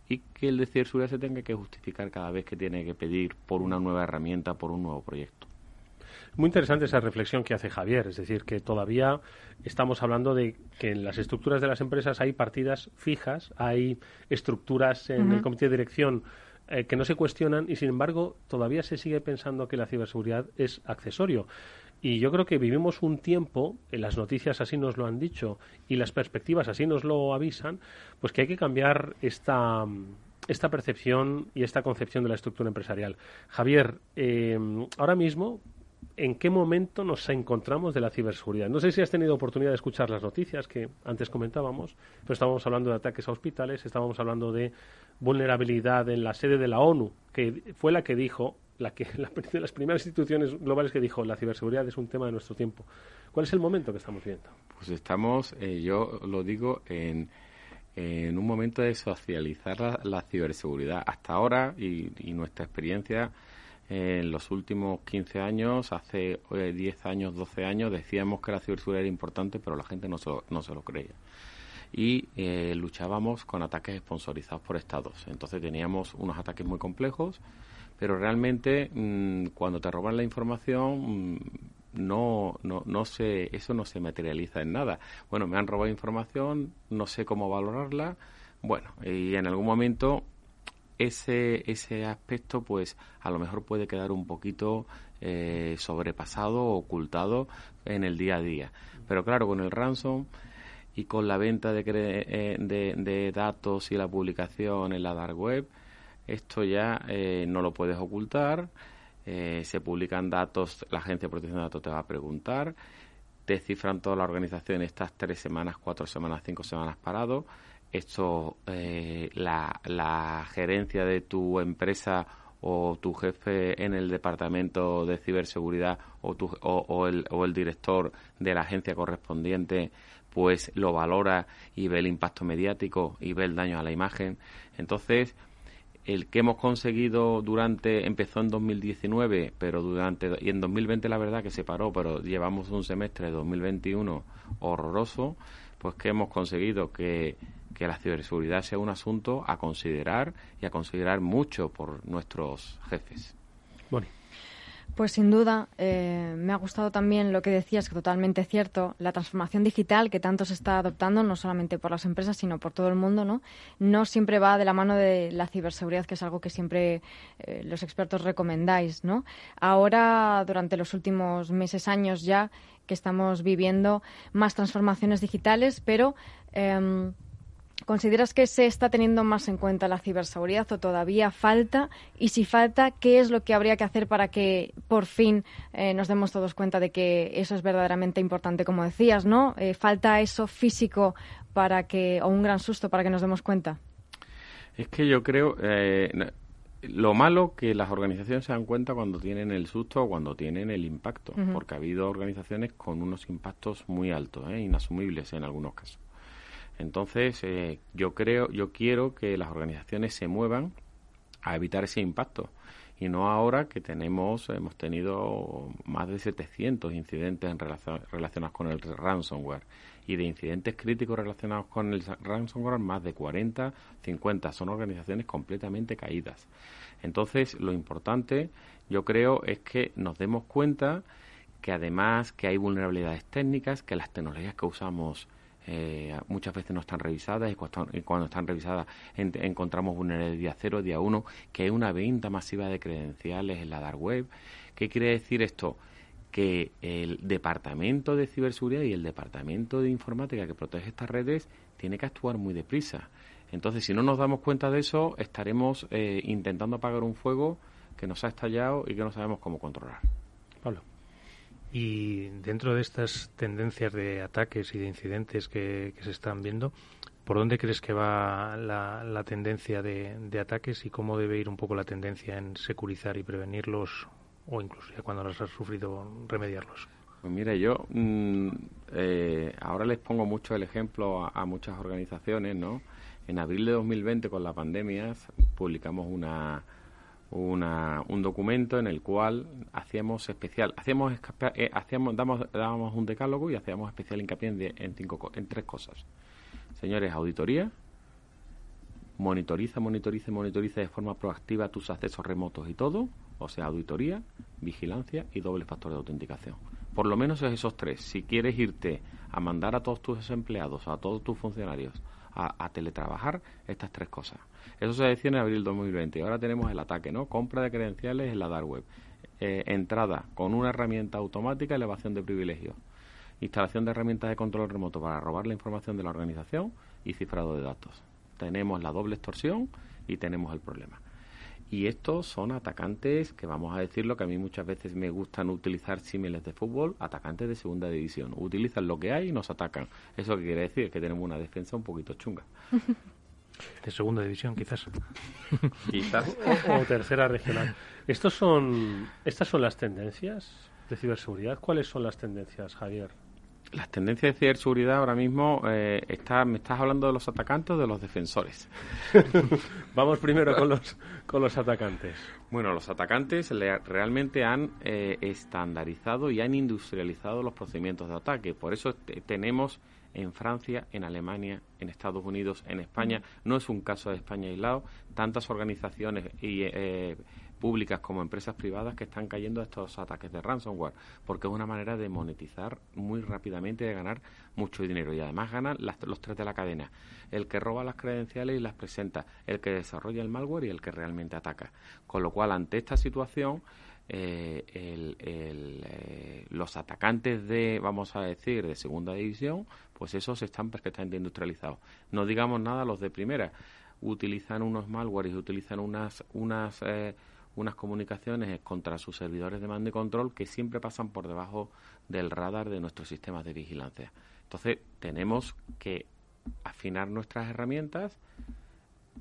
y que el de ciberseguridad se tenga que justificar cada vez que tiene que pedir por una nueva herramienta, por un nuevo proyecto. Muy interesante esa reflexión que hace Javier, es decir, que todavía estamos hablando de que en las estructuras de las empresas hay partidas fijas, hay estructuras en el comité de dirección eh, que no se cuestionan y, sin embargo, todavía se sigue pensando que la ciberseguridad es accesorio. Y yo creo que vivimos un tiempo, en las noticias así nos lo han dicho y las perspectivas así nos lo avisan, pues que hay que cambiar esta, esta percepción y esta concepción de la estructura empresarial. Javier, eh, ahora mismo, en qué momento nos encontramos de la ciberseguridad. No sé si has tenido oportunidad de escuchar las noticias que antes comentábamos, pero estábamos hablando de ataques a hospitales, estábamos hablando de vulnerabilidad en la sede de la ONU, que fue la que dijo, la que la, de las primeras instituciones globales que dijo la ciberseguridad es un tema de nuestro tiempo. ¿Cuál es el momento que estamos viendo? Pues estamos, eh, yo lo digo, en, en, un momento de socializar la, ciberseguridad. Hasta ahora, y, y nuestra experiencia en los últimos 15 años, hace 10 eh, años, 12 años, decíamos que la ciberseguridad era importante, pero la gente no se lo, no se lo creía. Y eh, luchábamos con ataques sponsorizados por estados. Entonces teníamos unos ataques muy complejos, pero realmente mm, cuando te roban la información, mm, no, no, no se, eso no se materializa en nada. Bueno, me han robado información, no sé cómo valorarla. Bueno, y en algún momento ese, ese aspecto pues a lo mejor puede quedar un poquito eh, sobrepasado ocultado en el día a día. Pero claro, con el ransom y con la venta de, eh, de, datos y la publicación en la dark web, esto ya eh, no lo puedes ocultar. se publican datos, la Agencia de Protección de Datos te va a preguntar, te cifran toda la organización, estas tres semanas, cuatro semanas, cinco semanas parado esto eh, la, la gerencia de tu empresa o tu jefe en el departamento de ciberseguridad o, tu, o, el, o el director de la agencia correspondiente pues lo valora y ve el impacto mediático y ve el daño a la imagen. Entonces, el que hemos conseguido durante, empezó en 2019, pero durante, y en 2020 la verdad que se paró, pero llevamos un semestre de 2021 horroroso, pues que hemos conseguido que que la ciberseguridad sea un asunto a considerar y a considerar mucho por nuestros jefes. Pues sin duda, eh, me ha gustado también lo que decías, que totalmente cierto, la transformación digital que tanto se está adoptando, no solamente por las empresas, sino por todo el mundo, ¿no? No siempre va de la mano de la ciberseguridad, que es algo que siempre eh, los expertos recomendáis, ¿no? Ahora, durante los últimos meses, años ya, que estamos viviendo más transformaciones digitales, pero... Em, ¿Consideras que se está teniendo más en cuenta la ciberseguridad o todavía falta? Y si falta, ¿qué es lo que habría que hacer para que por fin eh, nos demos todos cuenta de que eso es verdaderamente importante, como decías, ¿no? Eh, ¿Falta eso físico para que, o un gran susto para que nos demos cuenta? Es que yo creo, eh, lo malo que las organizaciones se dan cuenta cuando tienen el susto o cuando tienen el impacto, porque ha habido organizaciones con unos impactos muy altos, inasumibles en algunos casos. Entonces, eh, yo creo, yo quiero que las organizaciones se muevan a evitar ese impacto y no ahora que tenemos, hemos tenido más de 700 incidentes en relacionados con el ransomware y de incidentes críticos relacionados con el ransomware más de 40, 50. Son organizaciones completamente caídas. Entonces, lo importante, yo creo, es que nos demos cuenta que además que hay vulnerabilidades técnicas, que las tecnologías que usamos eh, muchas veces no están revisadas y cuando, están revisadas encontramos vulnerabilidad cero, día uno, que hay una venta masiva de credenciales en la dark web. ¿Qué quiere decir esto? Que el departamento de ciberseguridad y el departamento de informática que protege estas redes tiene que actuar muy deprisa. Entonces, si no nos damos cuenta de eso, estaremos eh, intentando apagar un fuego que nos ha estallado y que no sabemos cómo controlar. Pablo. Y dentro de estas tendencias de ataques y de incidentes que, se están viendo, ¿por dónde crees que va la, tendencia de, ataques y cómo debe ir un poco la tendencia en securizar y prevenirlos o incluso ya cuando los has sufrido remediarlos? Pues mira, yo mm, eh, ahora les pongo mucho el ejemplo a, a, muchas organizaciones, ¿no? En abril de 2020, con la pandemia, publicamos una, una, un documento en el cual hacíamos especial, hacíamos, eh, hacíamos damos, dábamos un decálogo y hacíamos especial hincapié en, cinco, en tres cosas. Señores, auditoría, monitoriza, monitoriza, monitoriza de forma proactiva tus accesos remotos y todo, o sea, auditoría, vigilancia y doble factor de autenticación. Por lo menos esos tres. Si quieres irte a mandar a todos tus empleados, a todos tus funcionarios, a, teletrabajar estas tres cosas. Eso se decía en abril 2020. Ahora tenemos el ataque, ¿no? Compra de credenciales en la dark web. Eh, entrada con una herramienta automática, elevación de privilegios. Instalación de herramientas de control remoto para robar la información de la organización y cifrado de datos. Tenemos la doble extorsión y tenemos el problema. Y estos son atacantes que vamos a decir lo que a mí muchas veces me gustan utilizar símiles de fútbol, atacantes de segunda división. Utilizan lo que hay y nos atacan. Eso que quiere decir que tenemos una defensa un poquito chunga. De segunda división, quizás. quizás. O, tercera regional. Estos son, estas son las tendencias de ciberseguridad. ¿Cuáles son las tendencias, Javier? Las tendencias de ciberseguridad ahora mismo, eh, está, ¿me estás hablando de los atacantes o de los defensores? Vamos primero con los, con los atacantes. Bueno, los atacantes realmente han eh, estandarizado y han industrializado los procedimientos de ataque. Por eso tenemos en Francia, en Alemania, en Estados Unidos, en España, no es un caso de España aislado, tantas organizaciones y eh, públicas como empresas privadas que están cayendo a estos ataques de ransomware, porque es una manera de monetizar muy rápidamente y de ganar mucho dinero. Y además ganan los tres de la cadena, el que roba las credenciales y las presenta, el que desarrolla el malware y el que realmente ataca. Con lo cual, ante esta situación, eh, eh, los atacantes de, vamos a decir, de segunda división, pues esos están perfectamente industrializados. No digamos nada los de primera. Utilizan unos malwares, utilizan unas, unas eh, unas comunicaciones contra sus servidores de mando y control que siempre pasan por debajo del radar de nuestros sistemas de vigilancia. Entonces, tenemos que afinar nuestras herramientas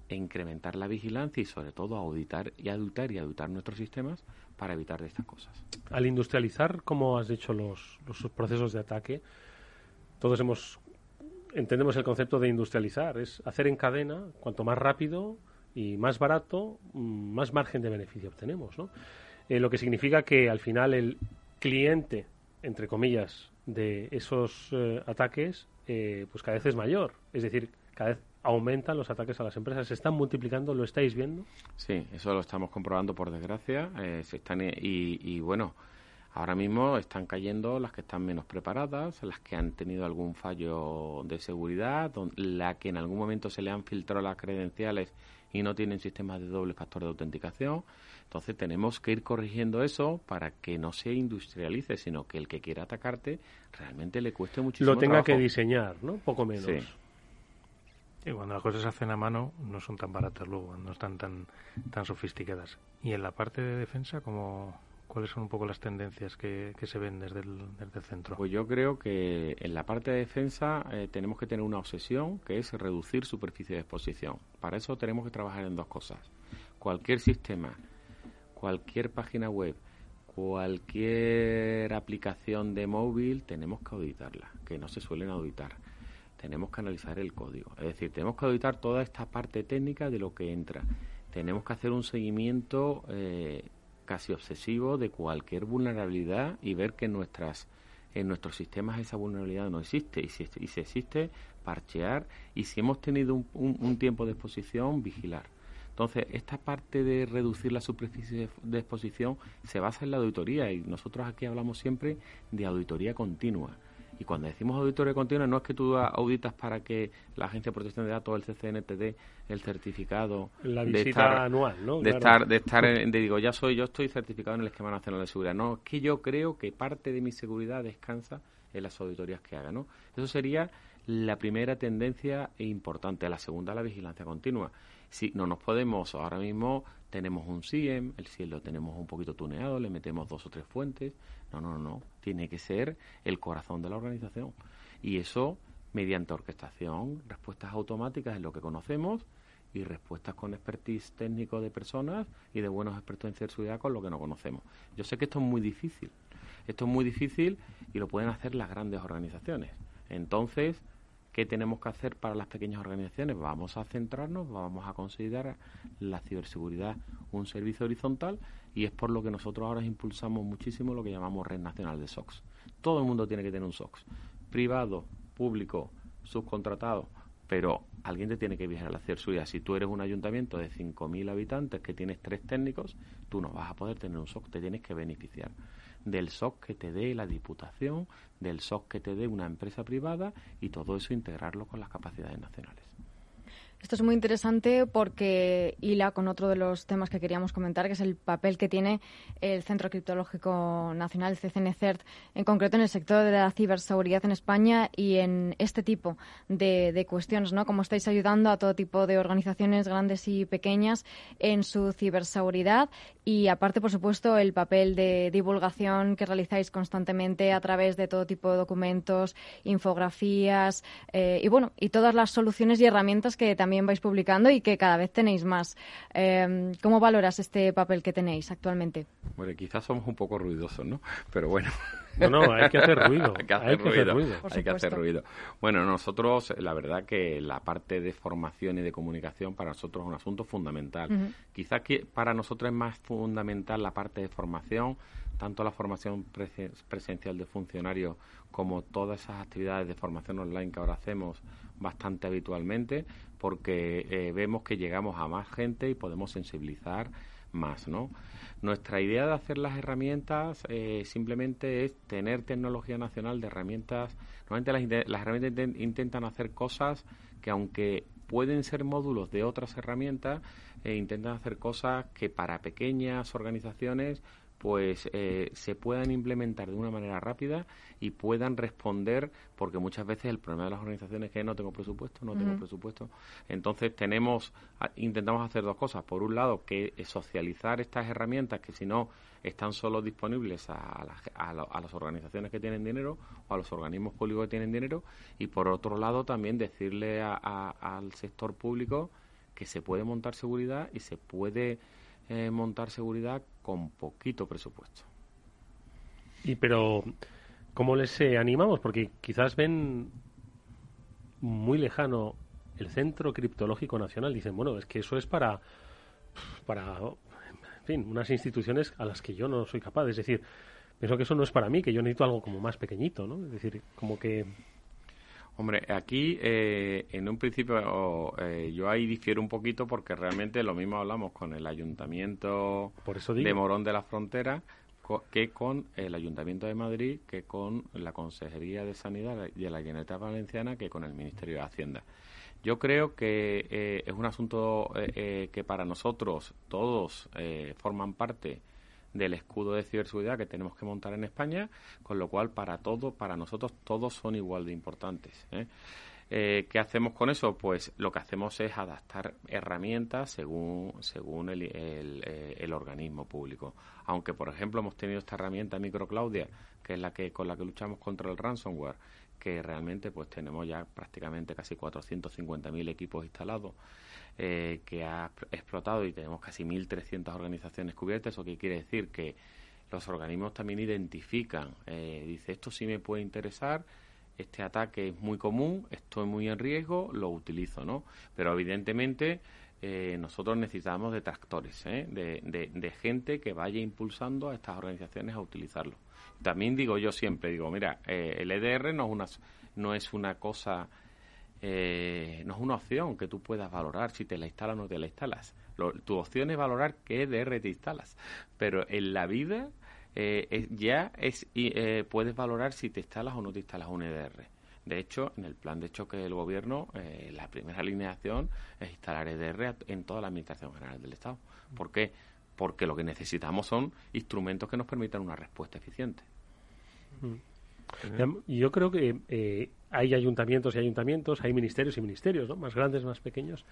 incrementar la vigilancia y sobre todo auditar y auditar y auditar nuestros sistemas para evitar de estas cosas. Al industrializar, como has dicho, los, los procesos de ataque, todos hemos entendemos el concepto de industrializar, es hacer en cadena, cuanto más rápido, y más barato, mm, más margen de beneficio obtenemos, ¿no? Eh, lo que significa que al final el cliente, entre comillas, de esos eh, ataques, eh, pues cada vez es mayor. Es decir, cada vez aumentan los ataques a las empresas. ¿Se están multiplicando? ¿Lo estáis viendo? Sí, eso lo estamos comprobando por desgracia. se están y, y bueno, Ahora mismo están cayendo las que están menos preparadas, las que han tenido algún fallo de seguridad, la que en algún momento se le han filtrado las credenciales y no tienen sistemas de doble factor de autenticación. Entonces tenemos que ir corrigiendo eso para que no se industrialice, sino que el que quiera atacarte realmente le cueste muchísimo Lo tenga que diseñar, ¿no? Poco menos. Sí. Y cuando las cosas se hacen a mano no son tan baratas luego, no están tan, tan sofisticadas. Y en la parte de defensa, como ¿Cuáles son un poco las tendencias que, se ven desde el, centro? Pues yo creo que en la parte de defensa eh, tenemos que tener una obsesión que es reducir superficie de exposición. Para eso tenemos que trabajar en dos cosas. Cualquier sistema, cualquier página web, cualquier aplicación de móvil, tenemos que auditarla, que no se suelen auditar. Tenemos que analizar el código. Es decir, tenemos que auditar toda esta parte técnica de lo que entra. Tenemos que hacer un seguimiento eh, casi obsesivo de cualquier vulnerabilidad y ver que en nuestras en nuestros sistemas esa vulnerabilidad no existe. Y si, y si existe parchear. Y si hemos tenido un, un, tiempo de exposición vigilar. Entonces esta parte de reducir la superficie de, exposición se basa en la auditoría. Y nosotros aquí hablamos siempre de auditoría continua Y cuando decimos auditoría continua, no es que tú auditas para que la Agencia de Protección de Datos, el CCN, te dé el certificado la de estar, anual, ¿no? De estar, de estar, en, de digo, ya soy, yo estoy certificado en el Esquema Nacional de Seguridad. No, es que yo creo que parte de mi seguridad descansa en las auditorías que haga, ¿no? Eso sería la primera tendencia importante. La segunda, la vigilancia continua. Si no nos podemos, ahora mismo tenemos un CIEM, el CIEM lo tenemos un poquito tuneado, le metemos dos o tres fuentes. No, no, no. Tiene que ser el corazón de la organización. Y eso mediante orquestación, respuestas automáticas en lo que conocemos y respuestas con expertise técnico de personas y de buenos expertos en ciberseguridad con lo que no conocemos. Yo sé que esto es muy difícil. Esto es muy difícil y lo pueden hacer las grandes organizaciones. Entonces, ¿Qué tenemos que hacer para las pequeñas organizaciones? Vamos a centrarnos, vamos a considerar la ciberseguridad un servicio horizontal y es por lo que nosotros ahora impulsamos muchísimo lo que llamamos Red Nacional de SOX. Todo el mundo tiene que tener un SOX, privado, público, subcontratado, pero alguien te tiene que vigilar la ciberseguridad. Si tú eres un ayuntamiento de 5.000 habitantes que tienes tres técnicos, tú no vas a poder tener un SOC, te tienes que beneficiar del SOC que te dé la Diputación, del SOC que te dé una empresa privada y todo eso integrarlo con las capacidades nacionales. Esto es muy interesante porque hila con otro de los temas que queríamos comentar, que es el papel que tiene el Centro Criptológico Nacional, el CCNCERT, en concreto en el sector de la ciberseguridad en España y en este tipo de, cuestiones, ¿no? Cómo estáis ayudando a todo tipo de organizaciones grandes y pequeñas en su ciberseguridad y aparte, por supuesto, el papel de divulgación que realizáis constantemente a través de todo tipo de documentos, infografías eh, y bueno, y todas las soluciones y herramientas que también vais publicando y que cada vez tenéis más. Em, ¿Cómo valoras este papel que tenéis actualmente? Bueno, quizás somos un poco ruidosos, ¿no? Pero bueno. No, no, hay que hacer ruido. hay que hacer ruido. hay que hacer ruido. Bueno, nosotros, la verdad que la parte de formación y de comunicación para nosotros es un asunto fundamental. Quizás que para nosotros es más fundamental la parte de formación, tanto la formación presencial de funcionarios como todas esas actividades de formación online que ahora hacemos bastante habitualmente, porque eh, vemos que llegamos a más gente y podemos sensibilizar más, ¿no? Nuestra idea de hacer las herramientas eh, simplemente es tener tecnología nacional de herramientas. Normalmente las, herramientas intentan hacer cosas que aunque pueden ser módulos de otras herramientas, eh, intentan hacer cosas que para pequeñas organizaciones pues eh, se puedan implementar de una manera rápida y puedan responder, porque muchas veces el problema de las organizaciones es que no tengo presupuesto, no tengo presupuesto. Entonces tenemos, intentamos hacer dos cosas. Por un lado, que socializar estas herramientas que si no están solo disponibles a, a, las organizaciones que tienen dinero o a los organismos públicos que tienen dinero. Y por otro lado, también decirle al sector público que se puede montar seguridad y se puede eh, montar seguridad con poquito presupuesto. Y pero, ¿cómo les eh, animamos? Porque quizás ven muy lejano el Centro Criptológico Nacional. Dicen, bueno, es que eso es para, para, en fin, unas instituciones a las que yo no soy capaz. Es decir, pienso que eso no es para mí, que yo necesito algo como más pequeñito, ¿no? Es decir, como que Hombre, aquí eh, en un principio eh, yo ahí difiero un poquito porque realmente lo mismo hablamos con el ayuntamiento de Morón de la Frontera que con el ayuntamiento de Madrid, que con la Consejería de Sanidad de la Generalitat Valenciana, que con el Ministerio de Hacienda. Yo creo que eh, es un asunto que para nosotros todos forman parte del escudo de ciberseguridad que tenemos que montar en España, con lo cual para todo, para nosotros todos son igual de importantes. ¿eh? Eh, ¿Qué hacemos con eso? Pues lo que hacemos es adaptar herramientas según, según el, eh, el, organismo público. Aunque, por ejemplo, hemos tenido esta herramienta MicroClaudia, que es la que con la que luchamos contra el ransomware, que realmente pues tenemos ya prácticamente casi 450.000 equipos instalados eh, que ha explotado y tenemos casi 1.300 organizaciones cubiertas. ¿Eso qué quiere decir? Que los organismos también identifican, eh, dice, esto sí me puede interesar, este ataque es muy común, estoy muy en riesgo, lo utilizo, ¿no? Pero evidentemente eh, nosotros necesitamos detractores, de, de, gente que vaya impulsando a estas organizaciones a utilizarlo. También digo yo siempre, digo, mira, el EDR no es una, no es una cosa eh, no es una opción que tú puedas valorar si te la instalas o no te la instalas. tu opción es valorar qué EDR te instalas. Pero en la vida eh, ya es, eh, puedes valorar si te instalas o no te instalas un EDR. De hecho, en el plan de choque del gobierno, eh, la primera alineación es instalar EDR en toda la Administración General del Estado. ¿Por qué? Porque lo que necesitamos son instrumentos que nos permitan una respuesta eficiente. Mm. Yo creo que eh, hay ayuntamientos y ayuntamientos, hay ministerios y ministerios, ¿no? más grandes, más pequeños.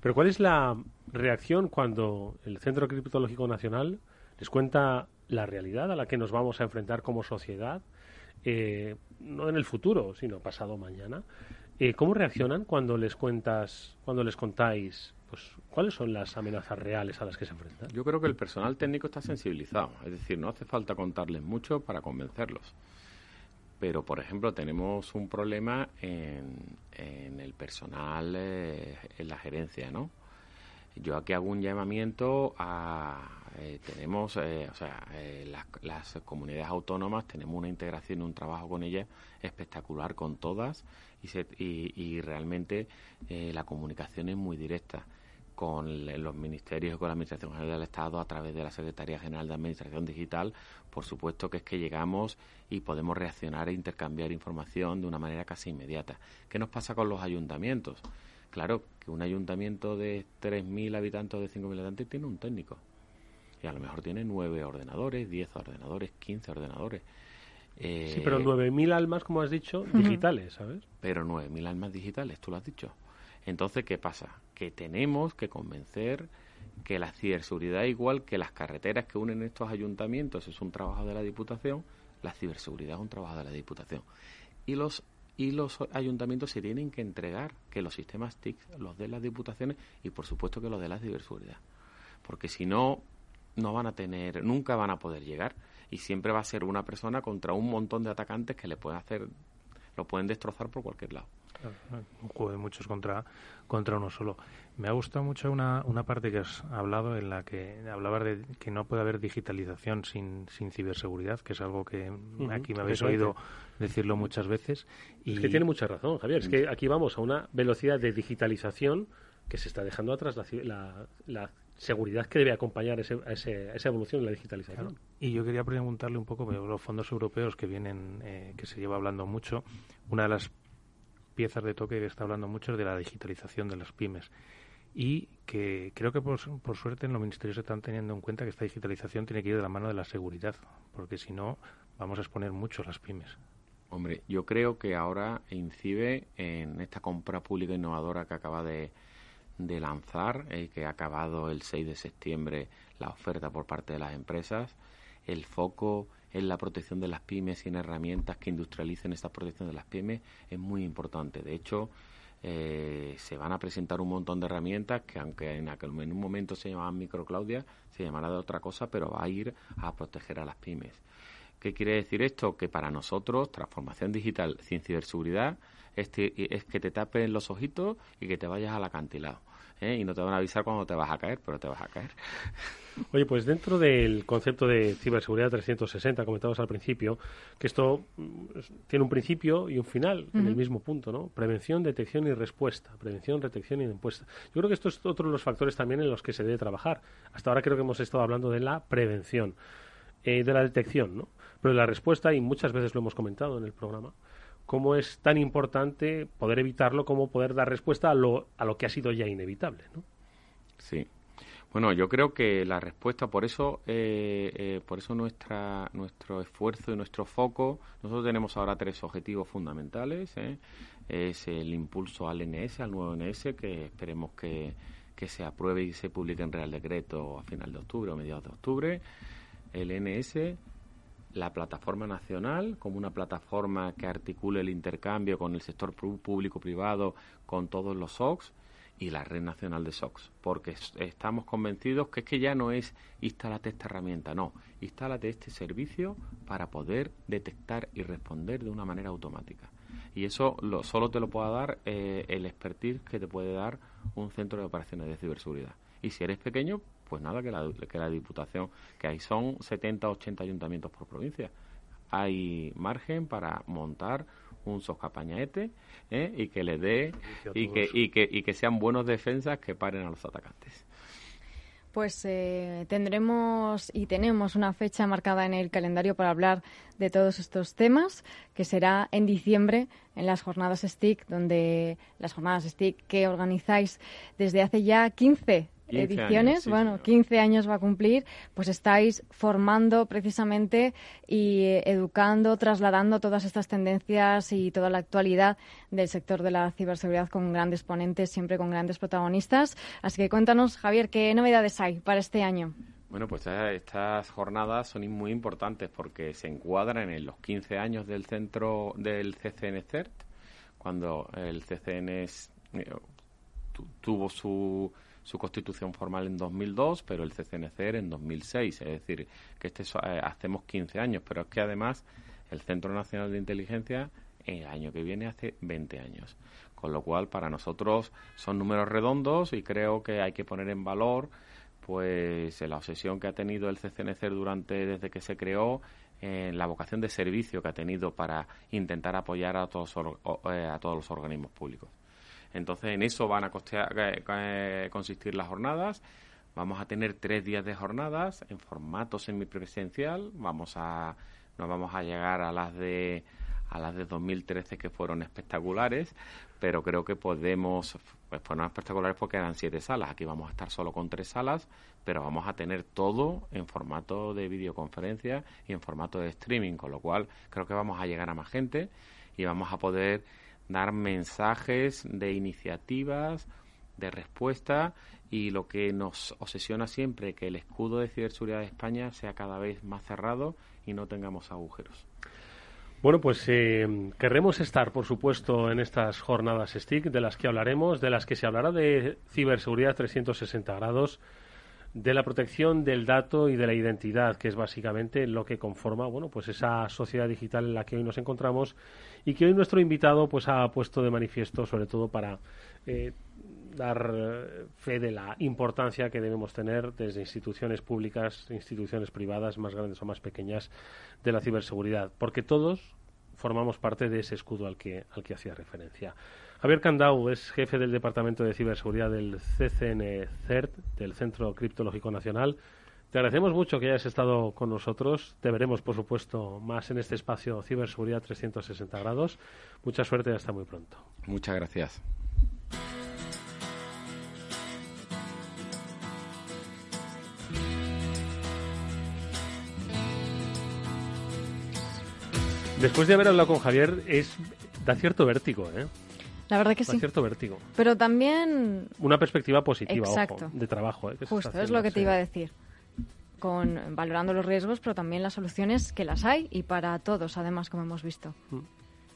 Pero ¿cuál es la reacción cuando el Centro Criptológico Nacional les cuenta la realidad a la que nos vamos a enfrentar como sociedad? Eh, no en el futuro, sino pasado mañana. Eh, ¿Cómo reaccionan cuando les cuentas, cuando les contáis, pues, cuáles son las amenazas reales a las que se enfrentan? Yo creo que el personal técnico está sensibilizado, es decir, no hace falta contarles mucho para convencerlos. Pero, por ejemplo, tenemos un problema en, en el personal, eh, en la gerencia, ¿no? Yo aquí hago un llamamiento a, eh, tenemos, eh, o sea, eh, las, comunidades autónomas tenemos una integración y un trabajo con ellas espectacular con todas y, y, realmente la comunicación es muy directa con los ministerios y con la Administración General del Estado a través de la Secretaría General de Administración Digital, por supuesto que es que llegamos y podemos reaccionar e intercambiar información de una manera casi inmediata. ¿Qué nos pasa con los ayuntamientos? Claro que un ayuntamiento de 3.000 habitantes o de 5.000 habitantes tiene un técnico y a lo mejor tiene nueve ordenadores, diez ordenadores, quince ordenadores. Eh, sí, pero nueve mil almas, como has dicho, digitales, ¿sabes? Pero nueve mil almas digitales, tú lo has dicho. Entonces, ¿qué pasa? Que tenemos que convencer que la ciberseguridad, igual que las carreteras que unen estos ayuntamientos, es un trabajo de la Diputación, la ciberseguridad es un trabajo de la Diputación. Y los y los ayuntamientos se tienen que entregar que los sistemas TIC los de las diputaciones y por supuesto que los de la ciberseguridad. Porque si no, no van a tener, nunca van a poder llegar y siempre va a ser una persona contra un montón de atacantes que le pueden hacer, lo pueden destrozar por cualquier lado. Un juego de muchos contra, contra uno solo. Me ha gustado mucho una, una parte que has hablado en la que hablabas de que no puede haber digitalización sin, sin ciberseguridad, que es algo que aquí me habéis oído decirlo muchas veces. Y... Es que tiene mucha razón, Javier. Es que aquí vamos a una velocidad de digitalización que se está dejando atrás la, la, la seguridad que debe acompañar ese, esa evolución de la digitalización. Y yo quería preguntarle un poco, los fondos europeos que vienen, eh, que se lleva hablando mucho, una de las piezas de que está hablando mucho de la digitalización de las pymes. Y que creo que por, por suerte en los ministerios están teniendo en cuenta que esta digitalización tiene que ir de la mano de la seguridad, porque si no vamos a exponer mucho las pymes. Hombre, yo creo que ahora incide en esta compra pública innovadora que acaba de, de lanzar, eh, que ha acabado el 6 de septiembre la oferta por parte de las empresas. El foco en la protección de las pymes y en herramientas que industrialicen esta protección de las pymes es muy importante. De hecho, eh, se van a presentar un montón de herramientas que, aunque en, un momento se llamaban microclaudia, se llamará de otra cosa, pero va a ir a proteger a las pymes. ¿Qué quiere decir esto? Que para nosotros, transformación digital sin ciberseguridad es, es que te tapen los ojitos y que te vayas al acantilado. ¿Eh? y no te van a avisar cuando te vas a caer, pero te vas a caer. Oye, pues dentro del concepto de ciberseguridad 360, comentabas al principio, que esto mm, tiene un principio y un final en el mismo punto, ¿no? Prevención, detección y respuesta. Prevención, detección y respuesta. Yo creo que esto es otro de los factores también en los que se debe trabajar. Hasta ahora creo que hemos estado hablando de la prevención, eh, de la detección, ¿no? Pero de la respuesta, y muchas veces lo hemos comentado en el programa, cómo es tan importante poder evitarlo como poder dar respuesta a lo, a lo que ha sido ya inevitable, ¿no? Sí. Bueno, yo creo que la respuesta, por eso, eh, eh, por eso nuestra, nuestro esfuerzo y nuestro foco, nosotros tenemos ahora tres objetivos fundamentales. ¿eh? Es el impulso al NS, al nuevo NS, que esperemos que, que se apruebe y se publique en Real Decreto a final de octubre o mediados de octubre. El NS, la plataforma nacional como una plataforma que articule el intercambio con el sector público-privado, con todos los SOCs y la red nacional de SOCs, porque estamos convencidos que es que ya no es instálate esta herramienta, no, instálate este servicio para poder detectar y responder de una manera automática. Y eso lo, solo te lo puede dar eh, el expertise que te puede dar un centro de operaciones de ciberseguridad. Y si eres pequeño, pues nada, que la, que la Diputación, que ahí son 70, 80 ayuntamientos por provincia. Hay margen para montar un soscapañaete ¿eh? y que le dé y que, y, que, y que sean buenos defensas que paren a los atacantes. Pues eh, tendremos y tenemos una fecha marcada en el calendario para hablar de todos estos temas, que será en diciembre en las jornadas STIC, donde las jornadas STIC que organizáis desde hace ya 15 ediciones, bueno, 15 años va a cumplir, pues estáis formando precisamente y eh, educando, trasladando todas estas tendencias y toda la actualidad del sector de la ciberseguridad con grandes ponentes, siempre con grandes protagonistas. Así que cuéntanos, Javier, ¿qué novedades hay para este año? Bueno, pues estas jornadas son muy importantes porque se encuadran en los 15 años del centro del CCN CERT, cuando el CCN eh, tuvo su su constitución formal en 2002, pero el CCNCR en 2006. Es decir, que este eh, hacemos 15 años, pero es que además el Centro Nacional de Inteligencia el año que viene hace 20 años. Con lo cual, para nosotros son números redondos y creo que hay que poner en valor pues la obsesión que ha tenido el CCNCR durante desde que se creó la vocación de servicio que ha tenido para intentar apoyar a todos, eh, a todos los organismos públicos. Entonces, en eso van a eh, eh, consistir las jornadas. Vamos a tener tres días de jornadas en formato semipresencial. Vamos a, no vamos a llegar a las de a las de 2013 que fueron espectaculares, pero creo que podemos, pues fueron espectaculares porque eran siete salas. Aquí vamos a estar solo con tres salas, pero vamos a tener todo en formato de videoconferencia y en formato de streaming, con lo cual creo que vamos a llegar a más gente y vamos a poder dar mensajes de iniciativas, de respuesta y lo que nos obsesiona siempre, que el escudo de ciberseguridad de España sea cada vez más cerrado y no tengamos agujeros. Bueno, pues eh, querremos estar, por supuesto, en estas jornadas STIC, de las que hablaremos, de las que se hablará de ciberseguridad 360 grados, de la protección del dato y de la identidad, que es básicamente lo que conforma, bueno, pues esa sociedad digital en la que hoy nos encontramos y que hoy nuestro invitado pues ha puesto de manifiesto, sobre todo para eh, dar fe de la importancia que debemos tener desde instituciones públicas, instituciones privadas, más grandes o más pequeñas, de la ciberseguridad, porque todos formamos parte de ese escudo al que, al que hacía referencia. Javier Candau es jefe del Departamento de Ciberseguridad del CCN CERT, del Centro Criptológico Nacional. Te agradecemos mucho que hayas estado con nosotros. Te veremos, por supuesto, más en este espacio Ciberseguridad 360 grados. Mucha suerte y hasta muy pronto. Muchas gracias. Después de haber hablado con Javier, es da cierto vértigo, ¿eh? La verdad que sí. cierto vértigo. Pero también... Una perspectiva positiva, ojo, de trabajo. ¿eh? Justo, es lo que te iba a decir. Con, valorando los riesgos, pero también las soluciones que las hay y para todos, además, como hemos visto. Mm.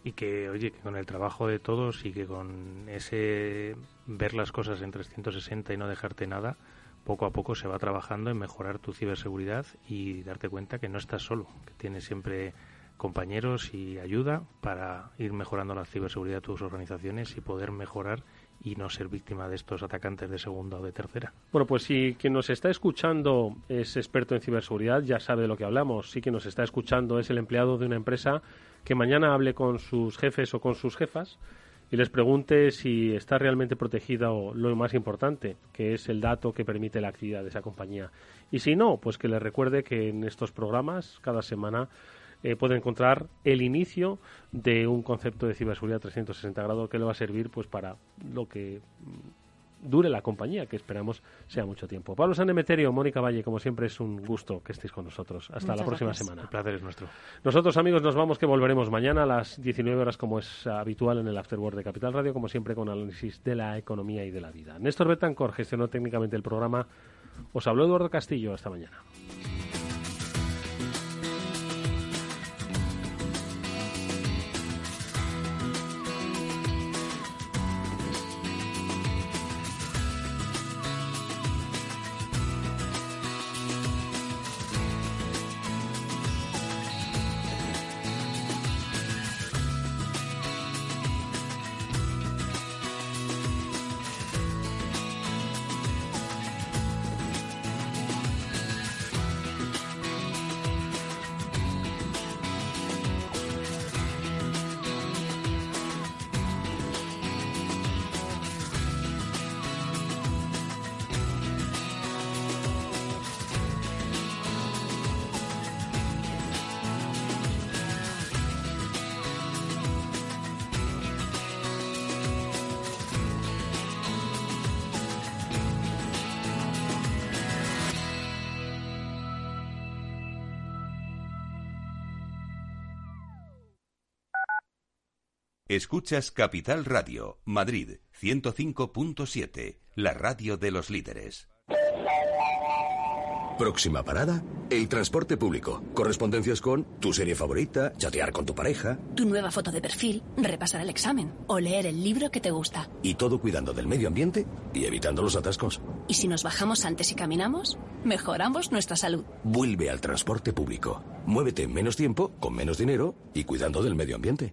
Y que, oye, que con el trabajo de todos y que con ese ver las cosas en 360 y no dejarte nada, poco a poco se va trabajando en mejorar tu ciberseguridad y darte cuenta que no estás solo, que tienes siempre compañeros y ayuda para ir mejorando la ciberseguridad de tus organizaciones y poder mejorar y no ser víctima de estos atacantes de segunda o de tercera. Bueno, pues si quien nos está escuchando es experto en ciberseguridad, ya sabe de lo que hablamos. Si quien nos está escuchando es el empleado de una empresa, que mañana hable con sus jefes o con sus jefas y les pregunte si está realmente protegida o lo más importante, que es el dato que permite la actividad de esa compañía. Y si no, pues que les recuerde que en estos programas, cada semana, eh, puede encontrar el inicio de un concepto de ciberseguridad 360 grados que le va a servir pues para lo que mm, dure la compañía, que esperamos sea mucho tiempo. Pablo Sanemeterio, Mónica Valle, como siempre es un gusto que estéis con nosotros. Hasta la próxima semana. El placer es nuestro. Nosotros, amigos, nos vamos que volveremos mañana a las 19 horas, como es habitual en el Afterword de Capital Radio, como siempre con análisis de la economía y de la vida. Néstor Betancor gestionó técnicamente el programa. Os habló Eduardo Castillo. Hasta mañana. Escuchas Capital Radio, Madrid 105.7, la radio de los líderes. Próxima parada, el transporte público. Correspondencias con tu serie favorita, chatear con tu pareja. Tu nueva foto de perfil, repasar el examen o leer el libro que te gusta. Y todo cuidando del medio ambiente y evitando los atascos. ¿Y si nos bajamos antes y caminamos? Mejoramos nuestra salud. Vuelve al transporte público. Muévete en menos tiempo, con menos dinero y cuidando del medio ambiente.